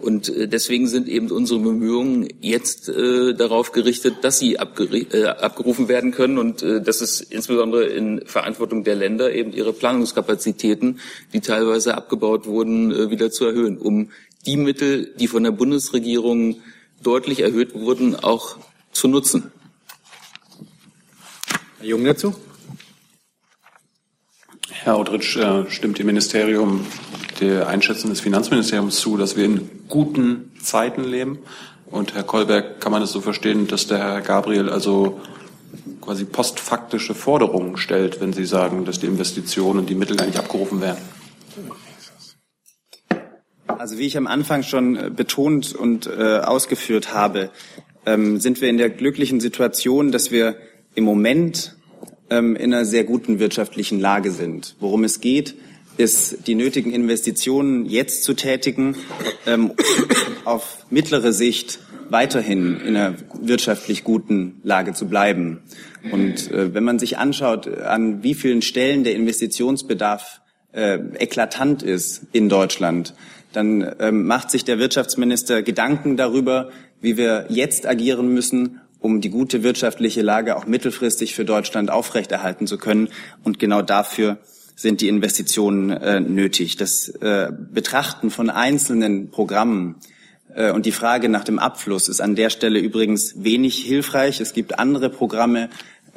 Und äh, deswegen sind eben unsere Bemühungen jetzt äh, darauf gerichtet, dass sie äh, abgerufen werden können. Und äh, das ist insbesondere in Verantwortung der Länder, eben ihre Planungskapazitäten, die teilweise abgebaut wurden, äh, wieder zu erhöhen, um die Mittel, die von der Bundesregierung deutlich erhöht wurden, auch zu nutzen. Herr Jung dazu? Herr Outrich, äh, stimmt dem Ministerium der Einschätzung des Finanzministeriums zu, dass wir in guten Zeiten leben? Und Herr Kolberg, kann man es so verstehen, dass der Herr Gabriel also quasi postfaktische Forderungen stellt, wenn Sie sagen, dass die Investitionen und die Mittel gar nicht abgerufen werden? Also wie ich am Anfang schon äh, betont und äh, ausgeführt habe, ähm, sind wir in der glücklichen Situation, dass wir im Moment ähm, in einer sehr guten wirtschaftlichen Lage sind. Worum es geht, ist, die nötigen Investitionen jetzt zu tätigen, ähm, auf mittlere Sicht weiterhin in einer wirtschaftlich guten Lage zu bleiben. Und äh, wenn man sich anschaut, an wie vielen Stellen der Investitionsbedarf äh, eklatant ist in Deutschland, dann ähm, macht sich der Wirtschaftsminister Gedanken darüber, wie wir jetzt agieren müssen, um die gute wirtschaftliche Lage auch mittelfristig für Deutschland aufrechterhalten zu können. Und genau dafür sind die Investitionen äh, nötig. Das äh, Betrachten von einzelnen Programmen äh, und die Frage nach dem Abfluss ist an der Stelle übrigens wenig hilfreich. Es gibt andere Programme,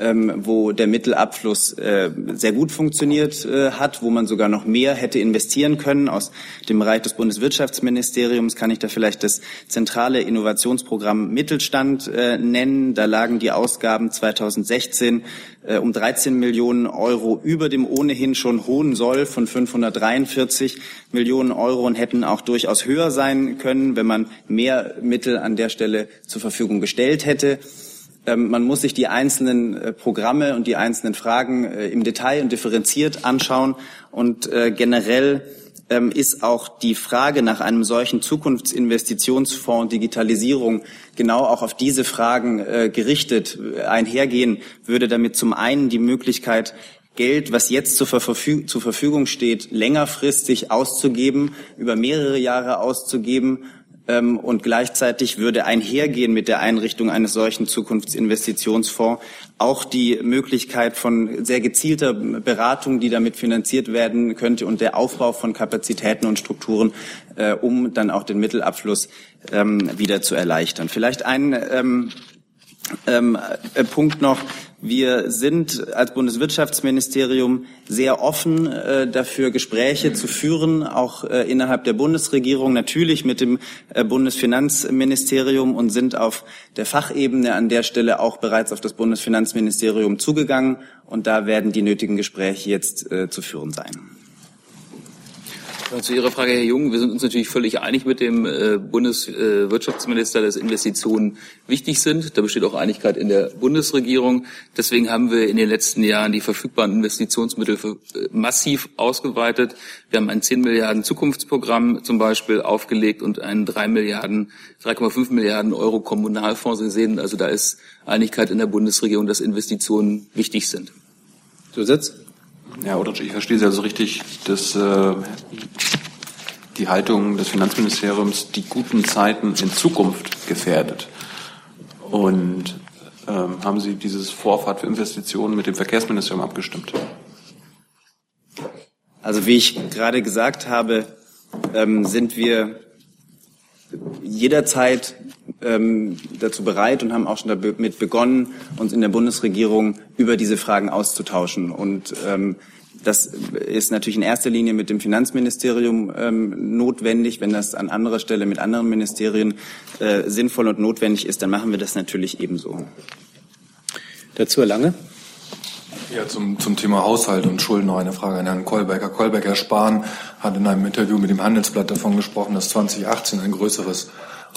ähm, wo der Mittelabfluss äh, sehr gut funktioniert äh, hat, wo man sogar noch mehr hätte investieren können. Aus dem Bereich des Bundeswirtschaftsministeriums kann ich da vielleicht das zentrale Innovationsprogramm Mittelstand äh, nennen. Da lagen die Ausgaben 2016 äh, um 13 Millionen Euro über dem ohnehin schon hohen Soll von 543 Millionen Euro und hätten auch durchaus höher sein können, wenn man mehr Mittel an der Stelle zur Verfügung gestellt hätte. Ähm, man muss sich die einzelnen äh, Programme und die einzelnen Fragen äh, im Detail und differenziert anschauen. Und äh, generell ähm, ist auch die Frage nach einem solchen Zukunftsinvestitionsfonds Digitalisierung genau auch auf diese Fragen gerichtet. Einhergehen würde damit zum einen die Möglichkeit, Geld, was jetzt zur, Verfügung steht, längerfristig auszugeben, über mehrere Jahre auszugeben ähm, und gleichzeitig würde einhergehen mit der Einrichtung eines solchen Zukunftsinvestitionsfonds auch die Möglichkeit von sehr gezielter Beratung, die damit finanziert werden könnte und der Aufbau von Kapazitäten und Strukturen, äh, um dann auch den Mittelabfluss ähm, wieder zu erleichtern. Vielleicht ein ähm, ähm, äh, Punkt noch. Wir sind als Bundeswirtschaftsministerium sehr offen äh, dafür, Gespräche zu führen, auch äh, innerhalb der Bundesregierung, natürlich mit dem äh, Bundesfinanzministerium und sind auf der Fachebene an der Stelle auch bereits auf das Bundesfinanzministerium zugegangen. Und da werden die nötigen Gespräche jetzt äh, zu führen sein. Zu Ihrer Frage, Herr Jung, wir sind uns natürlich völlig einig mit dem äh, Bundeswirtschaftsminister, dass Investitionen wichtig sind. Da besteht auch Einigkeit in der Bundesregierung. Deswegen haben wir in den letzten Jahren die verfügbaren Investitionsmittel äh, massiv ausgeweitet. Wir haben ein 10 Milliarden Zukunftsprogramm zum Beispiel aufgelegt und einen 3 Milliarden, 3,5 Milliarden Euro Kommunalfonds gesehen. Also da ist Einigkeit in der Bundesregierung, dass Investitionen wichtig sind. Zusatz? Ja, oder ich verstehe Sie also richtig, dass äh, die Haltung des Finanzministeriums die guten Zeiten in Zukunft gefährdet. Und ähm, haben Sie dieses Vorfahrt für Investitionen mit dem Verkehrsministerium abgestimmt? Also wie ich gerade gesagt habe, ähm, sind wir jederzeit ähm, dazu bereit und haben auch schon damit begonnen, uns in der Bundesregierung über diese Fragen auszutauschen. Und ähm, das ist natürlich in erster Linie mit dem Finanzministerium ähm, notwendig. Wenn das an anderer Stelle mit anderen Ministerien äh, sinnvoll und notwendig ist, dann machen wir das natürlich ebenso. Dazu Herr Lange. Ja, zum, zum Thema Haushalt und Schulden noch eine Frage an Herrn Kolberger. Kolberger Spahn hat in einem Interview mit dem Handelsblatt davon gesprochen, dass 2018 ein größeres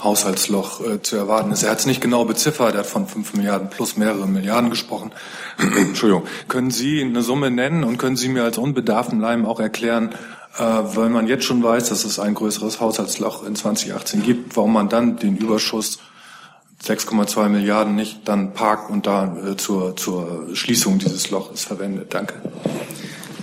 Haushaltsloch äh, zu erwarten ist. Er hat es nicht genau beziffert, er hat von fünf Milliarden plus mehrere Milliarden gesprochen. (clears throat) Entschuldigung. Können Sie eine Summe nennen und können Sie mir als unbedarften Leim auch erklären, äh, weil man jetzt schon weiß, dass es ein größeres Haushaltsloch in 2018 gibt, warum man dann den Überschuss 6,2 Milliarden nicht dann parkt und da äh, zur, zur Schließung dieses Loches verwendet? Danke.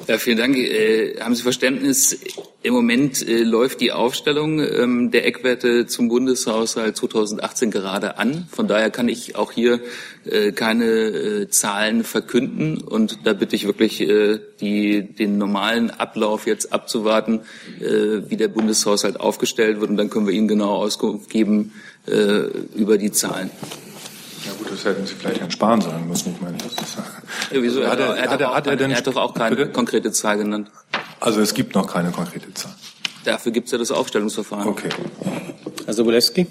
Ja, vielen Dank. Äh, haben Sie Verständnis? Im Moment äh, läuft die Aufstellung ähm, der Eckwerte zum Bundeshaushalt 2018 gerade an. Von daher kann ich auch hier äh, keine äh, Zahlen verkünden. Und da bitte ich wirklich, äh, die, den normalen Ablauf jetzt abzuwarten, äh, wie der Bundeshaushalt aufgestellt wird. Und dann können wir Ihnen genau Auskunft geben äh, über die Zahlen. Ja gut, das hätten Sie vielleicht Herrn Spahn sagen müssen. Ich meine, das ist, Ja, wieso? Hat er, er, hat hat er, hat er keine- denn, er hat doch auch keine konkrete Zahl genannt. Also es gibt noch keine konkrete Zahl. Dafür gibt es ja das Aufstellungsverfahren. Okay. Herr Sobolewski?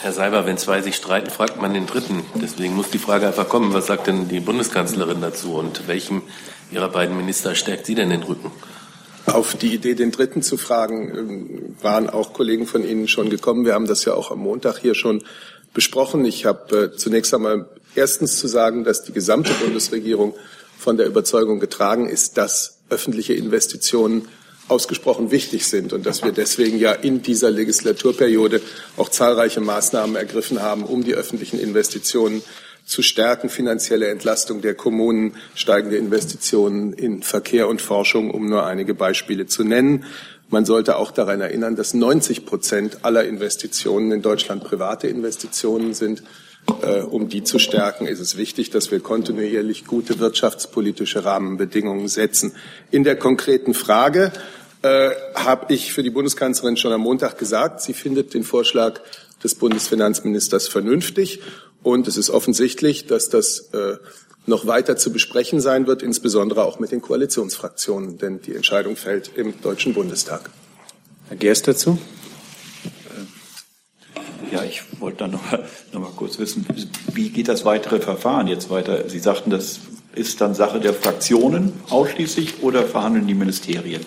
Herr Seiber, wenn zwei sich streiten, fragt man den Dritten. Deswegen muss die Frage einfach kommen, was sagt denn die Bundeskanzlerin dazu und welchem ihrer beiden Minister stärkt sie denn den Rücken? Auf die Idee, den Dritten zu fragen, ähm, waren auch Kollegen von Ihnen schon gekommen. Wir haben das ja auch am Montag hier schon besprochen. Ich habe äh, zunächst einmal erstens zu sagen, dass die gesamte Bundesregierung von der Überzeugung getragen ist, dass öffentliche Investitionen ausgesprochen wichtig sind und dass wir deswegen ja in dieser Legislaturperiode auch zahlreiche Maßnahmen ergriffen haben, um die öffentlichen Investitionen zu stärken, finanzielle Entlastung der Kommunen, steigende Investitionen in Verkehr und Forschung, um nur einige Beispiele zu nennen. Man sollte auch daran erinnern, dass 90 Prozent aller Investitionen in Deutschland private Investitionen sind. Äh, um die zu stärken, ist es wichtig, dass wir kontinuierlich gute wirtschaftspolitische Rahmenbedingungen setzen. In der konkreten Frage äh, habe ich für die Bundeskanzlerin schon am Montag gesagt, sie findet den Vorschlag des Bundesfinanzministers vernünftig. Und es ist offensichtlich, dass das äh, noch weiter zu besprechen sein wird, insbesondere auch mit den Koalitionsfraktionen, denn die Entscheidung fällt im Deutschen Bundestag. Herr Gerst dazu? Ja, ich wollte dann noch, noch mal kurz wissen, wie geht das weitere Verfahren jetzt weiter? Sie sagten, das ist dann Sache der Fraktionen ausschließlich oder verhandeln die Ministerien?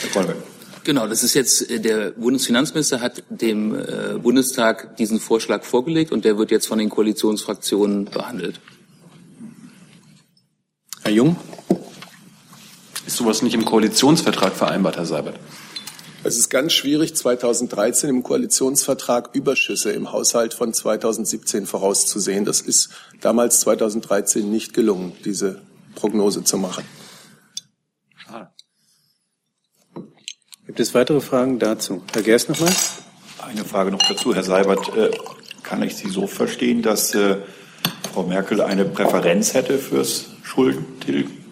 Herr Kolbeck. Genau, das ist jetzt, äh, der Bundesfinanzminister hat dem äh, Bundestag diesen Vorschlag vorgelegt und der wird jetzt von den Koalitionsfraktionen behandelt. Herr Jung? Ist sowas nicht im Koalitionsvertrag vereinbart, Herr Seibert? Es ist ganz schwierig, 2013 im Koalitionsvertrag Überschüsse im Haushalt von 2017 vorauszusehen. Das ist damals 2013 nicht gelungen, diese Prognose zu machen. Gibt es weitere Fragen dazu? Herr Gerst nochmal? Eine Frage noch dazu, Herr Seibert. Äh, Kann ich Sie so verstehen, dass äh, Frau Merkel eine Präferenz hätte fürs Schuldentilgen?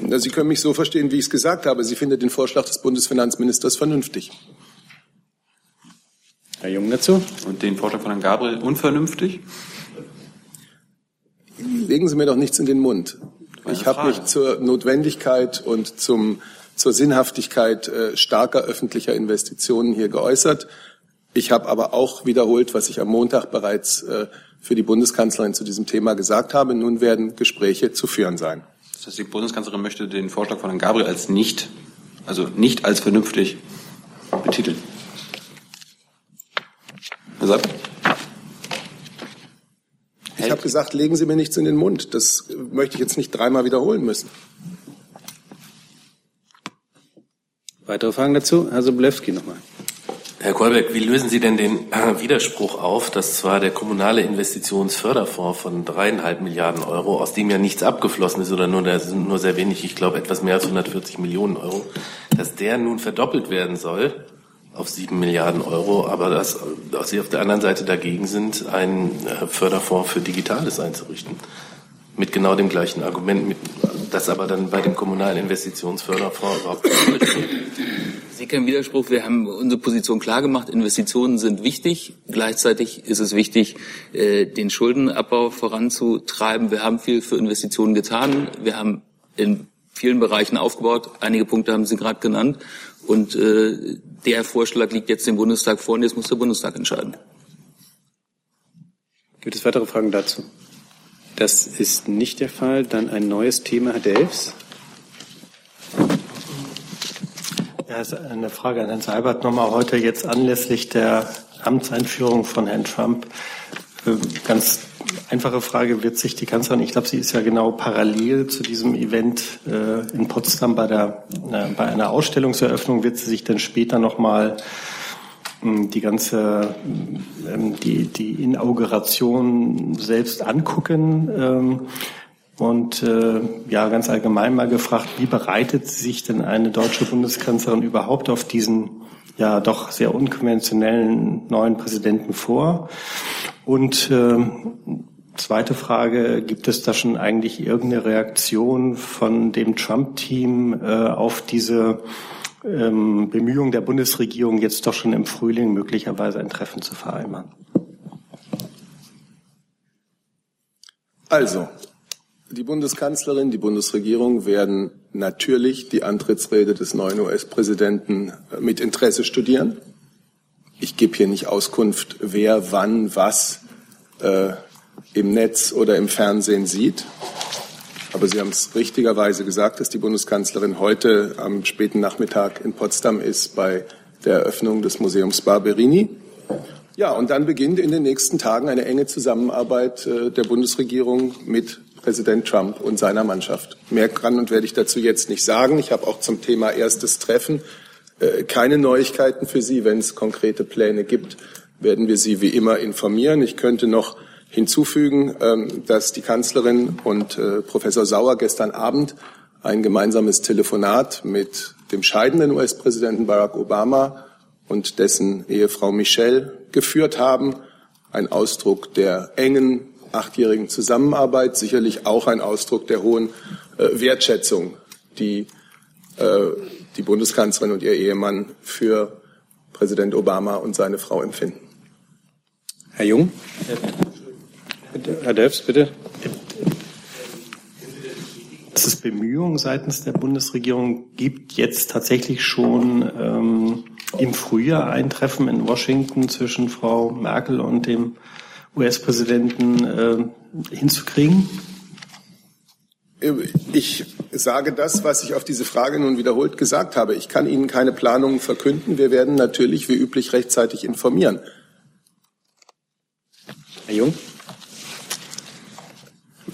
Sie können mich so verstehen, wie ich es gesagt habe. Sie findet den Vorschlag des Bundesfinanzministers vernünftig. Herr Jung dazu? Und den Vorschlag von Herrn Gabriel unvernünftig? Legen Sie mir doch nichts in den Mund. Ich habe mich zur Notwendigkeit und zum, zur Sinnhaftigkeit äh, starker öffentlicher Investitionen hier geäußert. Ich habe aber auch wiederholt, was ich am Montag bereits äh, für die Bundeskanzlerin zu diesem Thema gesagt habe. Nun werden Gespräche zu führen sein. Das heißt, die Bundeskanzlerin möchte den Vorschlag von Herrn Gabriel als nicht, also nicht als vernünftig betiteln. Herr Seibert? Ich habe gesagt, legen Sie mir nichts in den Mund. Das möchte ich jetzt nicht dreimal wiederholen müssen. Weitere Fragen dazu? Herr Sobolewski nochmal. Herr Kolbeck, wie lösen Sie denn den äh, Widerspruch auf, dass zwar der kommunale Investitionsförderfonds von dreieinhalb Milliarden Euro, aus dem ja nichts abgeflossen ist oder nur, nur sehr wenig, ich glaube etwas mehr als 140 Millionen Euro, dass der nun verdoppelt werden soll auf sieben Milliarden Euro, aber dass, dass Sie auf der anderen Seite dagegen sind, einen äh, Förderfonds für Digitales einzurichten. Mit genau dem gleichen Argument, mit, das aber dann bei dem kommunalen Investitionsförderfonds überhaupt keine Rolle sehe keinen Widerspruch. Wir haben unsere Position klar gemacht. Investitionen sind wichtig. Gleichzeitig ist es wichtig, äh, den Schuldenabbau voranzutreiben. Wir haben viel für Investitionen getan. Wir haben in vielen Bereichen aufgebaut. Einige Punkte haben Sie gerade genannt. Und äh, der Vorschlag liegt jetzt dem Bundestag vor und jetzt muss der Bundestag entscheiden. Gibt es weitere Fragen dazu? Das ist nicht der Fall. Dann ein neues Thema, Herr Delfs. Ja, ist eine Frage an Herrn Seibert nochmal heute jetzt anlässlich der Amtseinführung von Herrn Trump. Äh, Ganz einfache Frage, wird sich die Kanzlerin, ich glaube, sie ist ja genau parallel zu diesem Event äh, in Potsdam bei, der, bei einer Ausstellungseröffnung, wird sie sich dann später nochmal ähm, die ganze, ähm, die, die Inauguration selbst angucken. Und äh, ja, ganz allgemein mal gefragt, wie bereitet sich denn eine deutsche Bundeskanzlerin überhaupt auf diesen ja doch sehr unkonventionellen neuen Präsidenten vor? Und äh, zweite Frage, gibt es da schon eigentlich irgendeine Reaktion von dem Trump-Team äh, auf diese ähm, Bemühungen der Bundesregierung, jetzt doch schon im Frühling möglicherweise ein Treffen zu vereinbaren? Also, die Bundeskanzlerin, die Bundesregierung werden natürlich die Antrittsrede des neuen US-Präsidenten mit Interesse studieren. Ich gebe hier nicht Auskunft, wer wann was äh, im Netz oder im Fernsehen sieht. Aber Sie haben es richtigerweise gesagt, dass die Bundeskanzlerin heute am späten Nachmittag in Potsdam ist bei der Eröffnung des Museums Barberini. Ja, und dann beginnt in den nächsten Tagen eine enge Zusammenarbeit äh, der Bundesregierung mit Präsident Trump und seiner Mannschaft. Mehr kann und werde ich dazu jetzt nicht sagen. Ich habe auch zum Thema erstes Treffen äh, keine Neuigkeiten für Sie. Wenn es konkrete Pläne gibt, werden wir Sie wie immer informieren. Ich könnte noch hinzufügen, ähm, dass die Kanzlerin und äh, Professor Sauer gestern Abend ein gemeinsames Telefonat mit dem scheidenden US-Präsidenten Barack Obama und dessen Ehefrau Michelle geführt haben. Ein Ausdruck der engen achtjährigen Zusammenarbeit, sicherlich auch ein Ausdruck der hohen äh, Wertschätzung, die äh, die Bundeskanzlerin und ihr Ehemann für Präsident Obama und seine Frau empfinden. Herr Jung? Herr Delfs, bitte. Dass es Bemühungen seitens der Bundesregierung gibt, jetzt tatsächlich schon ähm, im Frühjahr ein Treffen in Washington zwischen Frau Merkel und dem US-Präsidenten äh, hinzukriegen? Ich sage das, was ich auf diese Frage nun wiederholt gesagt habe. Ich kann Ihnen keine Planungen verkünden. Wir werden natürlich wie üblich rechtzeitig informieren. Herr Jung?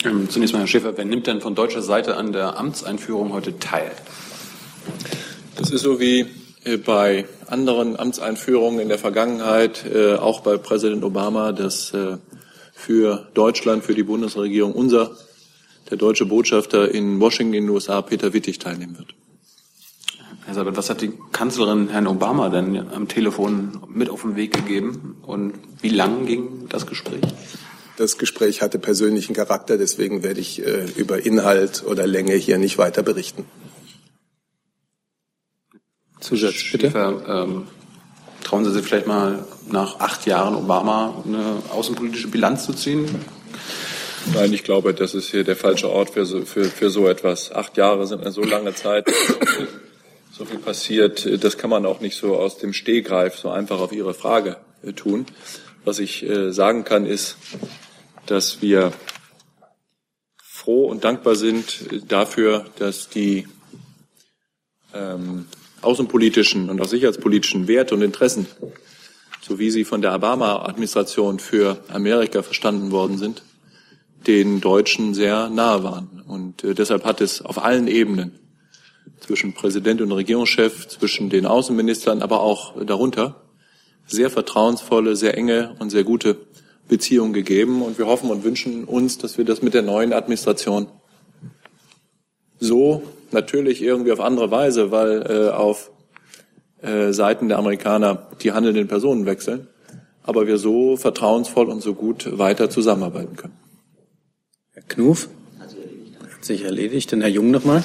Ähm, zunächst mal, Herr Schäfer, wer nimmt denn von deutscher Seite an der Amtseinführung heute teil? Das ist so wie äh, bei anderen Amtseinführungen in der Vergangenheit, äh, auch bei Präsident Obama, dass äh, für Deutschland, für die Bundesregierung unser, der deutsche Botschafter in Washington in den USA, Peter Wittig, teilnehmen wird. Herr Sabat, was hat die Kanzlerin Herrn Obama denn am Telefon mit auf den Weg gegeben und wie lang ging das Gespräch? Das Gespräch hatte persönlichen Charakter, deswegen werde ich äh, über Inhalt oder Länge hier nicht weiter berichten. Zusatz, bitte. Schäfer, ähm, trauen Sie sich vielleicht mal nach acht Jahren Obama eine außenpolitische Bilanz zu ziehen? Nein, ich glaube, das ist hier der falsche Ort für so, für, für so etwas. Acht Jahre sind eine so lange Zeit. So viel passiert, das kann man auch nicht so aus dem Stehgreif so einfach auf Ihre Frage äh, tun. Was ich äh, sagen kann, ist, dass wir froh und dankbar sind dafür, dass die ähm, außenpolitischen und auch sicherheitspolitischen Werte und Interessen, so wie sie von der Obama-Administration für Amerika verstanden worden sind, den Deutschen sehr nahe waren. Und äh, deshalb hat es auf allen Ebenen zwischen Präsident und Regierungschef, zwischen den Außenministern, aber auch darunter sehr vertrauensvolle, sehr enge und sehr gute Beziehung gegeben. Und wir hoffen und wünschen uns, dass wir das mit der neuen Administration so natürlich irgendwie auf andere Weise, weil äh, auf äh, Seiten der Amerikaner die handelnden Personen wechseln, aber wir so vertrauensvoll und so gut weiter zusammenarbeiten können. Herr Knuf? Hat sich erledigt. Denn Herr Jung nochmal.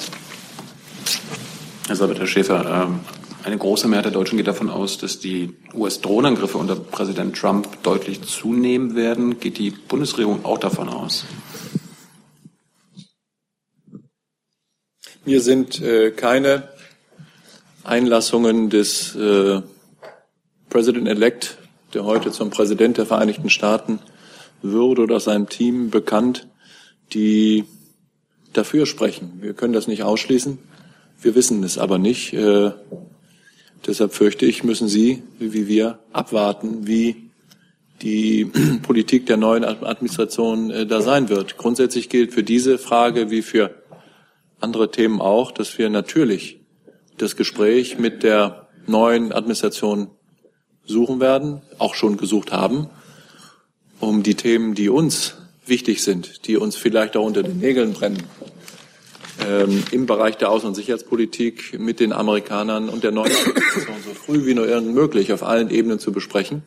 Herr Sabat, Herr Schäfer, ähm, eine große Mehrheit der Deutschen geht davon aus, dass die US-Drohnenangriffe unter Präsident Trump deutlich zunehmen werden. Geht die Bundesregierung auch davon aus? Mir sind äh, keine Einlassungen des äh, President-elect, der heute zum Präsident der Vereinigten Staaten würde oder seinem Team bekannt, die dafür sprechen. Wir können das nicht ausschließen. Wir wissen es aber nicht. Äh, Deshalb fürchte ich, müssen Sie, wie wir, abwarten, wie die (clears throat) Politik der neuen Administration äh, da sein wird. Grundsätzlich gilt für diese Frage wie für andere Themen auch, dass wir natürlich das Gespräch mit der neuen Administration suchen werden, auch schon gesucht haben, um die Themen, die uns wichtig sind, die uns vielleicht auch unter den Nägeln brennen, ähm, im Bereich der Außen- und Sicherheitspolitik mit den Amerikanern und der neuen Administration so früh wie nur irgend möglich auf allen Ebenen zu besprechen.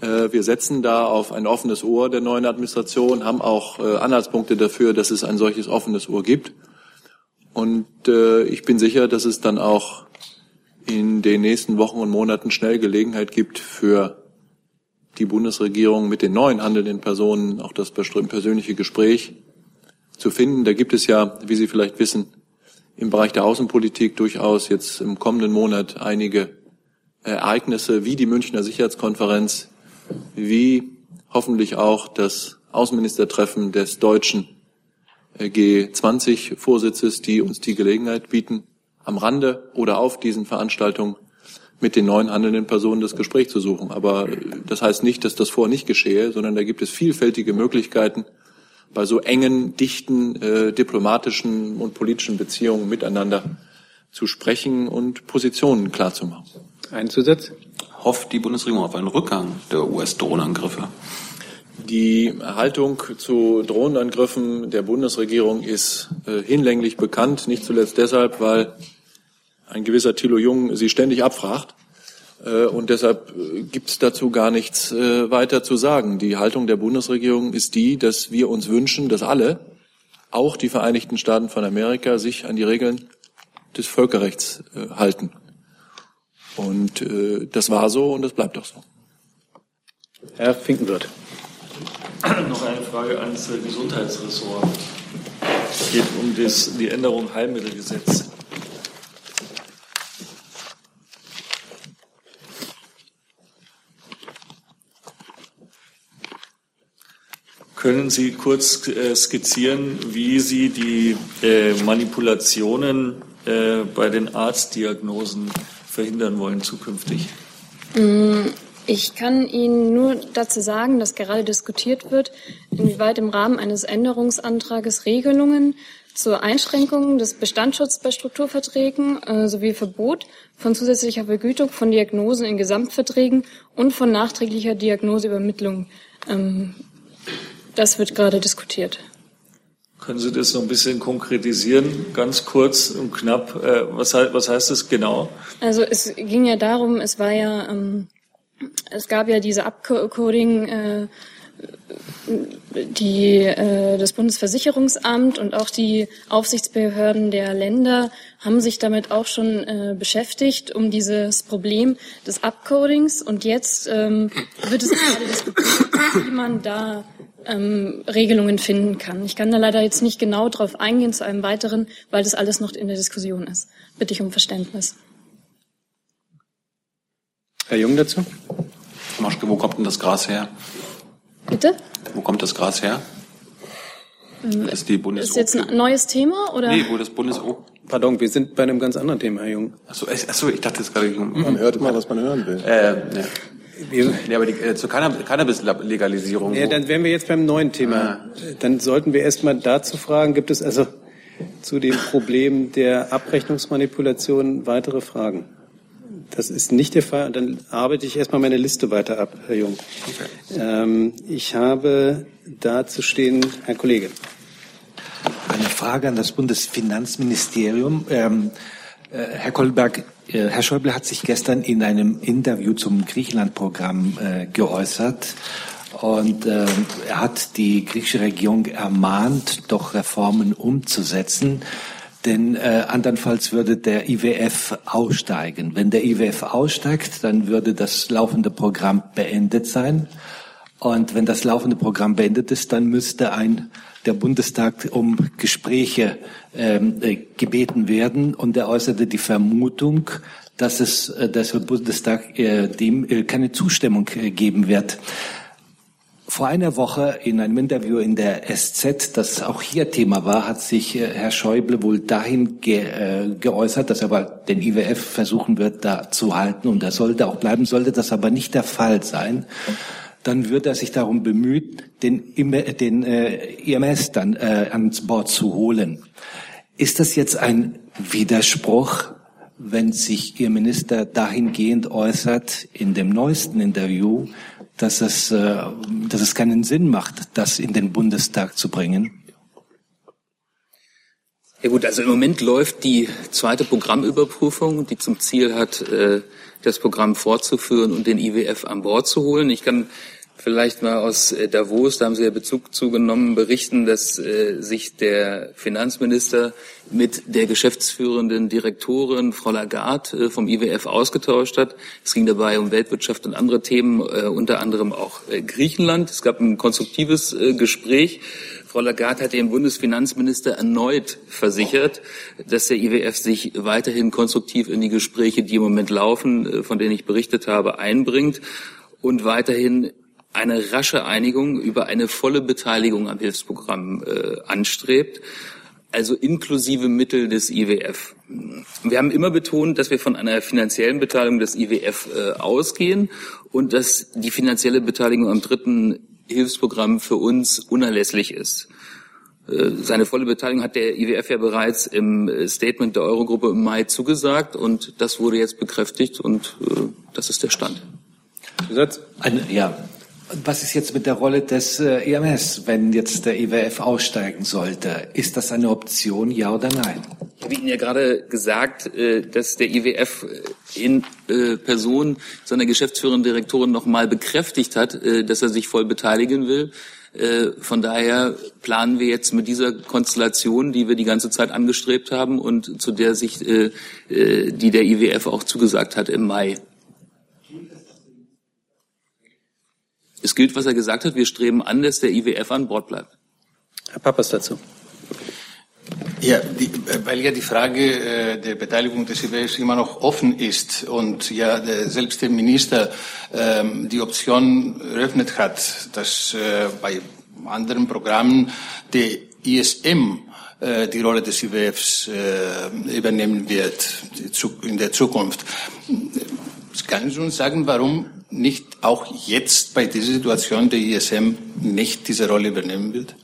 Äh, wir setzen da auf ein offenes Ohr der neuen Administration, haben auch äh, Anhaltspunkte dafür, dass es ein solches offenes Ohr gibt. Und äh, ich bin sicher, dass es dann auch in den nächsten Wochen und Monaten schnell Gelegenheit gibt für die Bundesregierung mit den neuen handelnden Personen auch das persönliche Gespräch zu finden. Da gibt es ja, wie Sie vielleicht wissen, im Bereich der Außenpolitik durchaus jetzt im kommenden Monat einige Ereignisse wie die Münchner Sicherheitskonferenz, wie hoffentlich auch das Außenministertreffen des deutschen G20-Vorsitzes, die uns die Gelegenheit bieten, am Rande oder auf diesen Veranstaltungen mit den neuen handelnden Personen das Gespräch zu suchen. Aber äh, das heißt nicht, dass das vorher nicht geschehe, sondern da gibt es vielfältige Möglichkeiten, bei so engen, dichten äh, diplomatischen und politischen Beziehungen miteinander zu sprechen und Positionen klarzumachen. Ein Zusatz? Hofft die Bundesregierung auf einen Rückgang der US-Drohnenangriffe? Die Haltung zu Drohnenangriffen der Bundesregierung ist äh, hinlänglich bekannt, nicht zuletzt deshalb, weil ein gewisser Thilo Jung sie ständig abfragt. Äh, und deshalb äh, gibt es dazu gar nichts weiter zu sagen. Die Haltung der Bundesregierung ist die, dass wir uns wünschen, dass alle, auch die Vereinigten Staaten von Amerika, sich an die Regeln des Völkerrechts halten. Und das war so und das bleibt auch so. Herr Finkenwirt. (clears throat) Noch eine Frage ans Gesundheitsressort. Es geht um das, die Änderung Heilmittelgesetz. Können Sie kurz äh, skizzieren, wie Sie die äh, Manipulationen äh, bei den Arztdiagnosen verhindern wollen zukünftig? Mm, ich kann Ihnen nur dazu sagen, dass gerade diskutiert wird, inwieweit im Rahmen eines Änderungsantrages Regelungen zur Einschränkung des Bestandsschutzes bei Strukturverträgen äh, sowie Verbot von zusätzlicher Vergütung von Diagnosen in Gesamtverträgen und von nachträglicher Diagnoseübermittlung ähm, das wird gerade diskutiert. Können Sie das noch ein bisschen konkretisieren, ganz kurz und knapp? Äh, was, was heißt das genau? Also es ging ja darum, es war ja, ähm, es gab ja diese Upcoding, äh, die, äh, das Bundesversicherungsamt und auch die Aufsichtsbehörden der Länder haben sich damit auch schon äh, beschäftigt, um dieses Problem des Upcodings. Und jetzt ähm, wird es gerade diskutiert, wie man da ähm, Regelungen finden kann. Ich kann da leider jetzt nicht genau darauf eingehen zu einem weiteren, weil das alles noch in der Diskussion ist. Bitte ich um Verständnis. Herr Jung dazu? Maschke, wo kommt denn das Gras her? Bitte? Wo kommt das Gras her? Ähm, ist die Bundes ist jetzt ein neues Thema oder? Nee, wo das Bundes Pardon, wir sind bei einem ganz anderen Thema, Herr Jung. Achso, achso ich dachte jetzt gerade. Man hört immer, was man hören will. Äh, ne. Nee, aber die, äh, zur Cannabis-Legalisierung. Ja, dann wären wir jetzt beim neuen Thema. Ah. Dann sollten wir erst mal dazu fragen, gibt es also zu dem Problem der Abrechnungsmanipulation weitere Fragen? Das ist nicht der Fall. Dann arbeite ich erstmal meine Liste weiter ab, Herr Jung. Okay. Ähm, ich habe dazu stehen, Herr Kollege. Eine Frage an das Bundesfinanzministerium. Ähm, äh, Herr Kolberg, äh, Herr Schäuble hat sich gestern in einem Interview zum Griechenland-Programm äh, geäußert. Und äh, er hat die griechische Regierung ermahnt, doch Reformen umzusetzen. Denn äh, andernfalls würde der IWF aussteigen. Wenn der IWF aussteigt, dann würde das laufende Programm beendet sein. Und wenn das laufende Programm beendet ist, dann müsste ein der Bundestag um Gespräche ähm, äh, gebeten werden. Und er äußerte die Vermutung, dass es, äh, dass der Bundestag äh, dem äh, keine Zustimmung äh, geben wird. Vor einer Woche in einem Interview in der SZ, das auch hier Thema war, hat sich äh, Herr Schäuble wohl dahin ge, äh, geäußert, dass er aber den IWF versuchen wird, da zu halten und er sollte auch bleiben, sollte das aber nicht der Fall sein dann wird er sich darum bemühen, den, den äh, IMS dann äh, ans Bord zu holen. Ist das jetzt ein Widerspruch, wenn sich Ihr Minister dahingehend äußert in dem neuesten Interview, dass es, äh, dass es keinen Sinn macht, das in den Bundestag zu bringen? Ja gut, also im Moment läuft die zweite Programmüberprüfung, die zum Ziel hat, äh, das Programm fortzuführen und den IWF an Bord zu holen. Ich kann vielleicht mal aus äh, Davos, da haben Sie ja Bezug zugenommen, berichten, dass äh, sich der Finanzminister mit der geschäftsführenden Direktorin Frau Lagarde äh, vom IWF ausgetauscht hat. Es ging dabei um Weltwirtschaft und andere Themen, äh, unter anderem auch äh, Griechenland. Es gab ein konstruktives äh, Gespräch. Frau Lagarde hat dem Bundesfinanzminister erneut versichert, dass der IWF sich weiterhin konstruktiv in die Gespräche, die im Moment laufen, von denen ich berichtet habe, einbringt und weiterhin eine rasche Einigung über eine volle Beteiligung am Hilfsprogramm äh, anstrebt, also inklusive Mittel des IWF. Wir haben immer betont, dass wir von einer finanziellen Beteiligung des IWF äh, ausgehen und dass die finanzielle Beteiligung am dritten Hilfsprogramm für uns unerlässlich ist. Äh, seine volle Beteiligung hat der IWF ja bereits im äh, Statement der Eurogruppe im Mai zugesagt und das wurde jetzt bekräftigt und äh, das ist der Stand. Eine, ja, was ist jetzt mit der Rolle des äh, EMS, wenn jetzt der IWF aussteigen sollte? Ist das eine Option, ja oder nein? Ich habe Ihnen ja gerade gesagt, äh, dass der IWF in äh, Person seiner geschäftsführenden Direktorin nochmal bekräftigt hat, äh, dass er sich voll beteiligen will. Äh, von daher planen wir jetzt mit dieser Konstellation, die wir die ganze Zeit angestrebt haben und zu der sich äh, äh, die der IWF auch zugesagt hat im Mai. Es gilt, was er gesagt hat. Wir streben an, dass der IWF an Bord bleibt. Herr Pappas dazu. Ja, die, weil ja die Frage äh, der Beteiligung des IWF immer noch offen ist und ja der, selbst der Minister ähm, die Option eröffnet hat, dass äh, bei anderen Programmen der ISM äh, die Rolle des IWFs äh, übernehmen wird in der Zukunft. Können Sie uns sagen, warum nicht auch jetzt bei dieser Situation der ISM nicht diese Rolle übernehmen wird?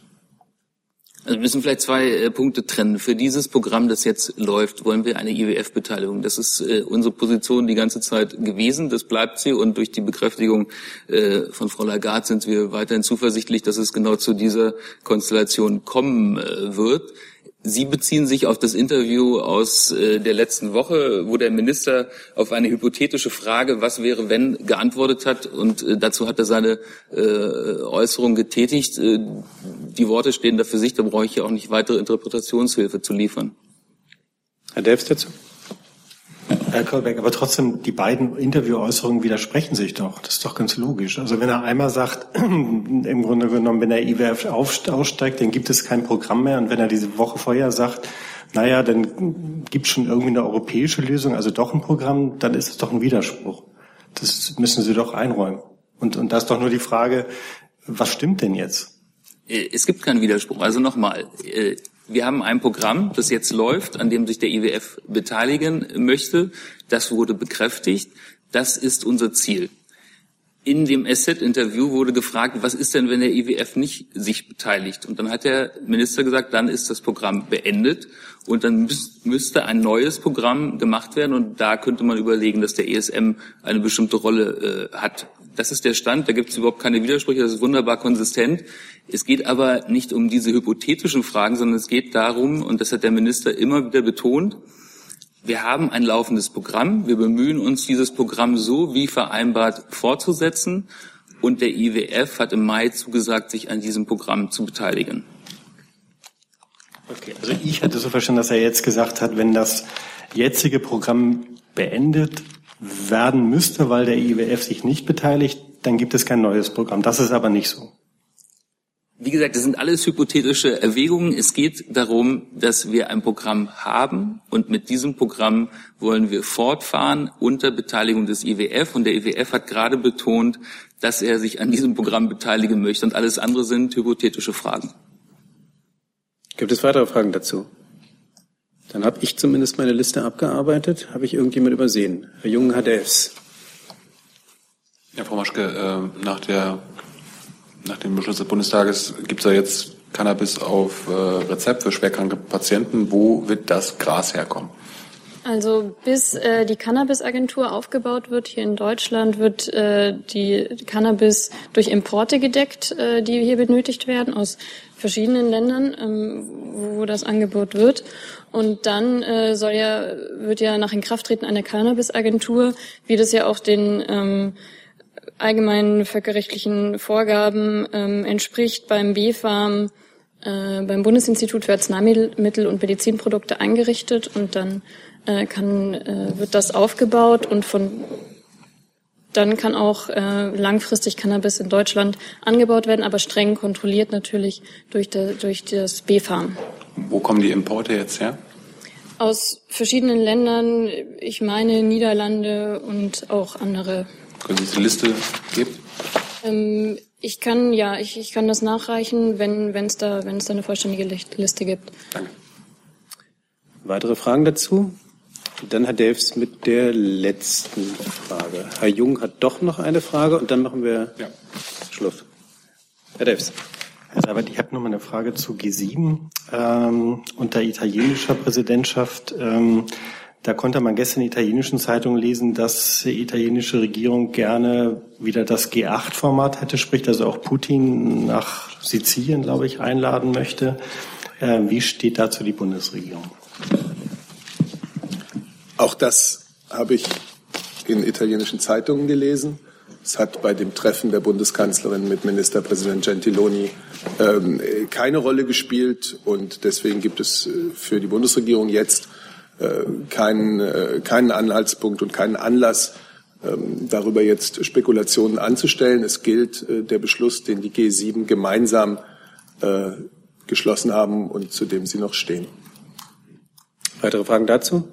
Also wir müssen vielleicht zwei äh, Punkte trennen. Für dieses Programm, das jetzt läuft, wollen wir eine IWF-Beteiligung. Das ist äh, unsere Position die ganze Zeit gewesen. Das bleibt sie. Und durch die Bekräftigung äh, von Frau Lagarde sind wir weiterhin zuversichtlich, dass es genau zu dieser Konstellation kommen äh, wird. Sie beziehen sich auf das Interview aus äh, der letzten Woche, wo der Minister auf eine hypothetische Frage, was wäre, wenn, geantwortet hat. Und äh, dazu hat er seine äh, Äußerung getätigt. Äh, die Worte stehen da für sich, da brauche ich ja auch nicht weitere Interpretationshilfe zu liefern. Herr Delfs dazu. Herr Kolbeck, aber trotzdem, die beiden Interviewäußerungen widersprechen sich doch. Das ist doch ganz logisch. Also wenn er einmal sagt, (clears throat) im Grunde genommen, wenn der IWF aussteigt, dann gibt es kein Programm mehr. Und wenn er diese Woche vorher sagt, naja, dann gibt es schon irgendwie eine europäische Lösung, also doch ein Programm, dann ist es doch ein Widerspruch. Das müssen Sie doch einräumen. Und, und da ist doch nur die Frage, was stimmt denn jetzt? Äh, es gibt keinen Widerspruch. Also nochmal, äh, wir haben ein Programm, das jetzt läuft, an dem sich der IWF beteiligen möchte. Das wurde bekräftigt. Das ist unser Ziel. In dem Asset-Interview wurde gefragt, was ist denn, wenn der IWF nicht sich beteiligt? Und dann hat der Minister gesagt, dann ist das Programm beendet und dann müsste ein neues Programm gemacht werden und da könnte man überlegen, dass der ESM eine bestimmte Rolle äh, hat. Das ist der Stand, da gibt es überhaupt keine Widersprüche, das ist wunderbar konsistent. Es geht aber nicht um diese hypothetischen Fragen, sondern es geht darum, und das hat der Minister immer wieder betont, wir haben ein laufendes Programm, wir bemühen uns, dieses Programm so wie vereinbart fortzusetzen und der IWF hat im Mai zugesagt, sich an diesem Programm zu beteiligen. Okay, also ich hatte so verstanden, dass er jetzt gesagt hat, wenn das jetzige Programm beendet werden müsste, weil der IWF sich nicht beteiligt, dann gibt es kein neues Programm. Das ist aber nicht so. Wie gesagt, das sind alles hypothetische Erwägungen. Es geht darum, dass wir ein Programm haben und mit diesem Programm wollen wir fortfahren unter Beteiligung des IWF. Und der IWF hat gerade betont, dass er sich an diesem Programm beteiligen möchte. Und alles andere sind hypothetische Fragen. Gibt es weitere Fragen dazu? Dann habe ich zumindest meine Liste abgearbeitet. Habe ich irgendjemand übersehen? Herr Jung, Herr Delfs. Ja, Frau Maschke, äh, nach der nach dem Beschluss des Bundestages gibt es ja jetzt Cannabis auf äh, Rezept für schwerkranke Patienten. Wo wird das Gras herkommen? Also bis äh, die Cannabis-Agentur aufgebaut wird hier in Deutschland, wird äh, die Cannabis durch Importe gedeckt, äh, die hier benötigt werden aus verschiedenen Ländern, ähm, wo das Angebot wird. Und dann äh, soll ja, wird ja nach Inkrafttreten einer Cannabis-Agentur, wie das ja auch den ähm, allgemeinen völkerrechtlichen Vorgaben ähm, entspricht, beim BfArM äh, beim Bundesinstitut für Arzneimittel und Medizinprodukte eingerichtet und dann äh, kann, äh, wird das aufgebaut und von dann kann auch äh, langfristig Cannabis in Deutschland angebaut werden, aber streng kontrolliert natürlich durch, der, durch das BfArM. Wo kommen die Importe jetzt her? Aus verschiedenen Ländern, ich meine Niederlande und auch andere. Können Sie die Liste geben? Ähm, ich kann ja, ich, ich kann das nachreichen, wenn es da, wenn es da eine vollständige Liste gibt. Danke. Weitere Fragen dazu? Dann Herr Delfs mit der letzten Frage. Herr Jung hat doch noch eine Frage und dann machen wir ja. Schluss. Herr Delfs. Herr Seibert, ich habe noch mal eine Frage zu G7 ähm, unter italienischer Präsidentschaft. Ähm, da konnte man gestern in italienischen Zeitungen lesen, dass die italienische Regierung gerne wieder das G8-Format hätte, sprich, also auch Putin nach Sizilien, glaube ich, einladen möchte. Äh, wie steht dazu die Bundesregierung? Auch das habe ich in italienischen Zeitungen gelesen. Es hat bei dem Treffen der Bundeskanzlerin mit Ministerpräsident Gentiloni ähm, keine Rolle gespielt und deswegen gibt es äh, für die Bundesregierung jetzt keinen, äh, keinen Anhaltspunkt und keinen Anlass, ähm, darüber jetzt Spekulationen anzustellen. Es gilt äh, der Beschluss, den die G7 gemeinsam äh, geschlossen haben und zu dem sie noch stehen. Weitere Fragen dazu?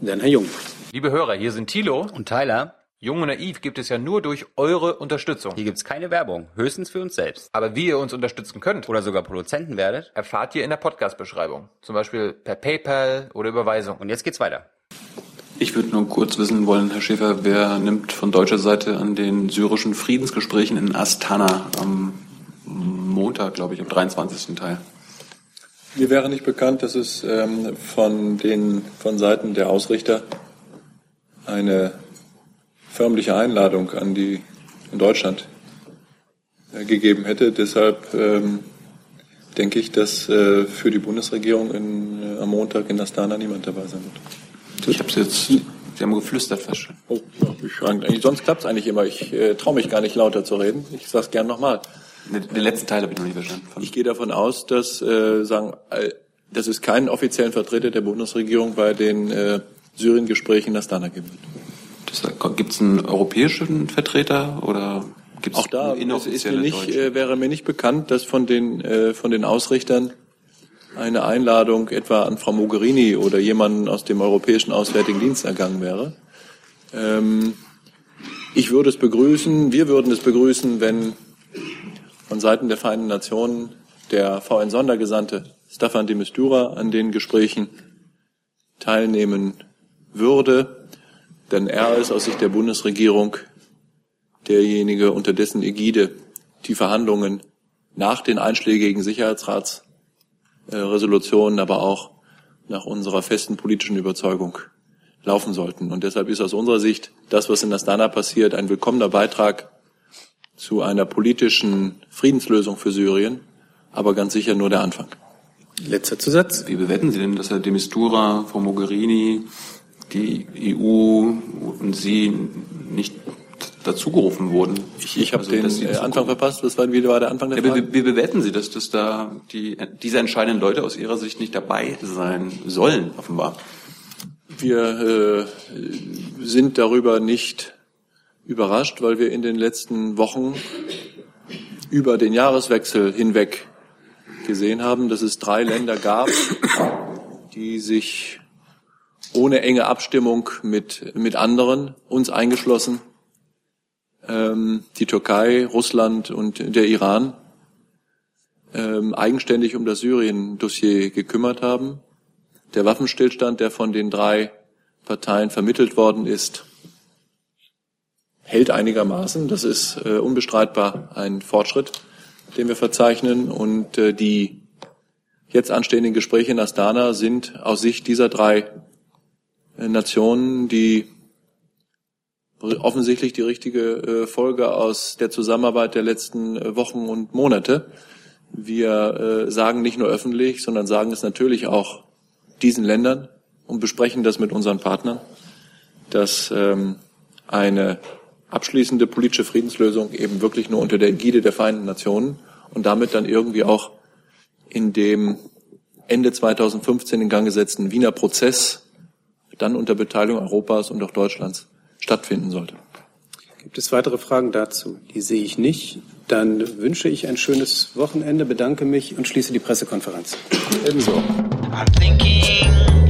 Dann Herr Jung. Liebe Hörer, hier sind Thilo und Tyler. Jung und Naiv gibt es ja nur durch eure Unterstützung. Hier gibt es keine Werbung, höchstens für uns selbst. Aber wie ihr uns unterstützen könnt oder sogar Produzenten werdet, erfahrt ihr in der Podcast-Beschreibung. Zum Beispiel per PayPal oder Überweisung. Und jetzt geht's weiter. Ich würde nur kurz wissen wollen, Herr Schäfer, wer nimmt von deutscher Seite an den syrischen Friedensgesprächen in Astana am Montag, glaube ich, am 23. teil? Mir wäre nicht bekannt, dass es ähm, von den von Seiten der Ausrichter eine förmliche Einladung an die in Deutschland äh, gegeben hätte. Deshalb ähm, denke ich, dass äh, für die Bundesregierung in, äh, am Montag in Astana niemand dabei sein wird. Ich habe es jetzt, Sie haben geflüstert fast schon. Oh, ich, eigentlich, sonst klappt es eigentlich immer. Ich äh, traue mich gar nicht lauter zu reden. Ich sage es gern nochmal. Den letzten Teil habe ich noch nicht verstanden. Ich gehe davon aus, dass äh, sagen, dass es keinen offiziellen Vertreter der Bundesregierung bei den äh, Syrien-Gesprächen in Astana geben wird. Gibt es einen europäischen Vertreter oder gibt es Auch da ist, mir nicht, äh, wäre mir nicht bekannt, dass von den äh, von den Ausrichtern eine Einladung etwa an Frau Mogherini oder jemanden aus dem Europäischen Auswärtigen Dienst ergangen wäre. Ähm, ich würde es begrüßen, wir würden es begrüßen, wenn von Seiten der Vereinten Nationen der VN-Sondergesandte Staffan de Mistura an den Gesprächen teilnehmen würde, denn er ist aus Sicht der Bundesregierung derjenige, unter dessen Ägide die Verhandlungen nach den einschlägigen Sicherheitsratsresolutionen, aber auch nach unserer festen politischen Überzeugung laufen sollten. Und deshalb ist aus unserer Sicht das, was in Astana passiert, ein willkommener Beitrag zu einer politischen Friedenslösung für Syrien, aber ganz sicher nur der Anfang. Letzter Zusatz. Wie bewerten Sie denn, dass Herr de Mistura, Frau Mogherini, die EU und Sie nicht dazugerufen wurden? Ich, ich habe also, den äh, Anfang verpasst. Was war, wie war der Anfang der ja, Wie, wie bewerten Sie das, dass da die, diese entscheidenden Leute aus Ihrer Sicht nicht dabei sein sollen, offenbar? Wir äh, sind darüber nicht überrascht, weil wir in den letzten Wochen über den Jahreswechsel hinweg gesehen haben, dass es drei Länder gab, die sich ohne enge Abstimmung mit, mit anderen, uns eingeschlossen, ähm, die Türkei, Russland und der Iran, ähm, eigenständig um das Syrien-Dossier gekümmert haben. Der Waffenstillstand, der von den drei Parteien vermittelt worden ist, hält einigermaßen. Das ist äh, unbestreitbar ein Fortschritt, den wir verzeichnen. Und äh, die jetzt anstehenden Gespräche in Astana sind aus Sicht dieser drei Nationen, die offensichtlich die richtige Folge aus der Zusammenarbeit der letzten Wochen und Monate. Wir sagen nicht nur öffentlich, sondern sagen es natürlich auch diesen Ländern und besprechen das mit unseren Partnern, dass ähm, eine abschließende politische Friedenslösung eben wirklich nur unter der Ägide der Vereinten Nationen und damit dann irgendwie auch in dem Ende 2015 in Gang gesetzten Wiener Prozess dann unter Beteiligung Europas und auch Deutschlands stattfinden sollte. Gibt es weitere Fragen dazu? Die sehe ich nicht. Dann wünsche ich ein schönes Wochenende, bedanke mich und schließe die Pressekonferenz. Ebenso. I'm thinking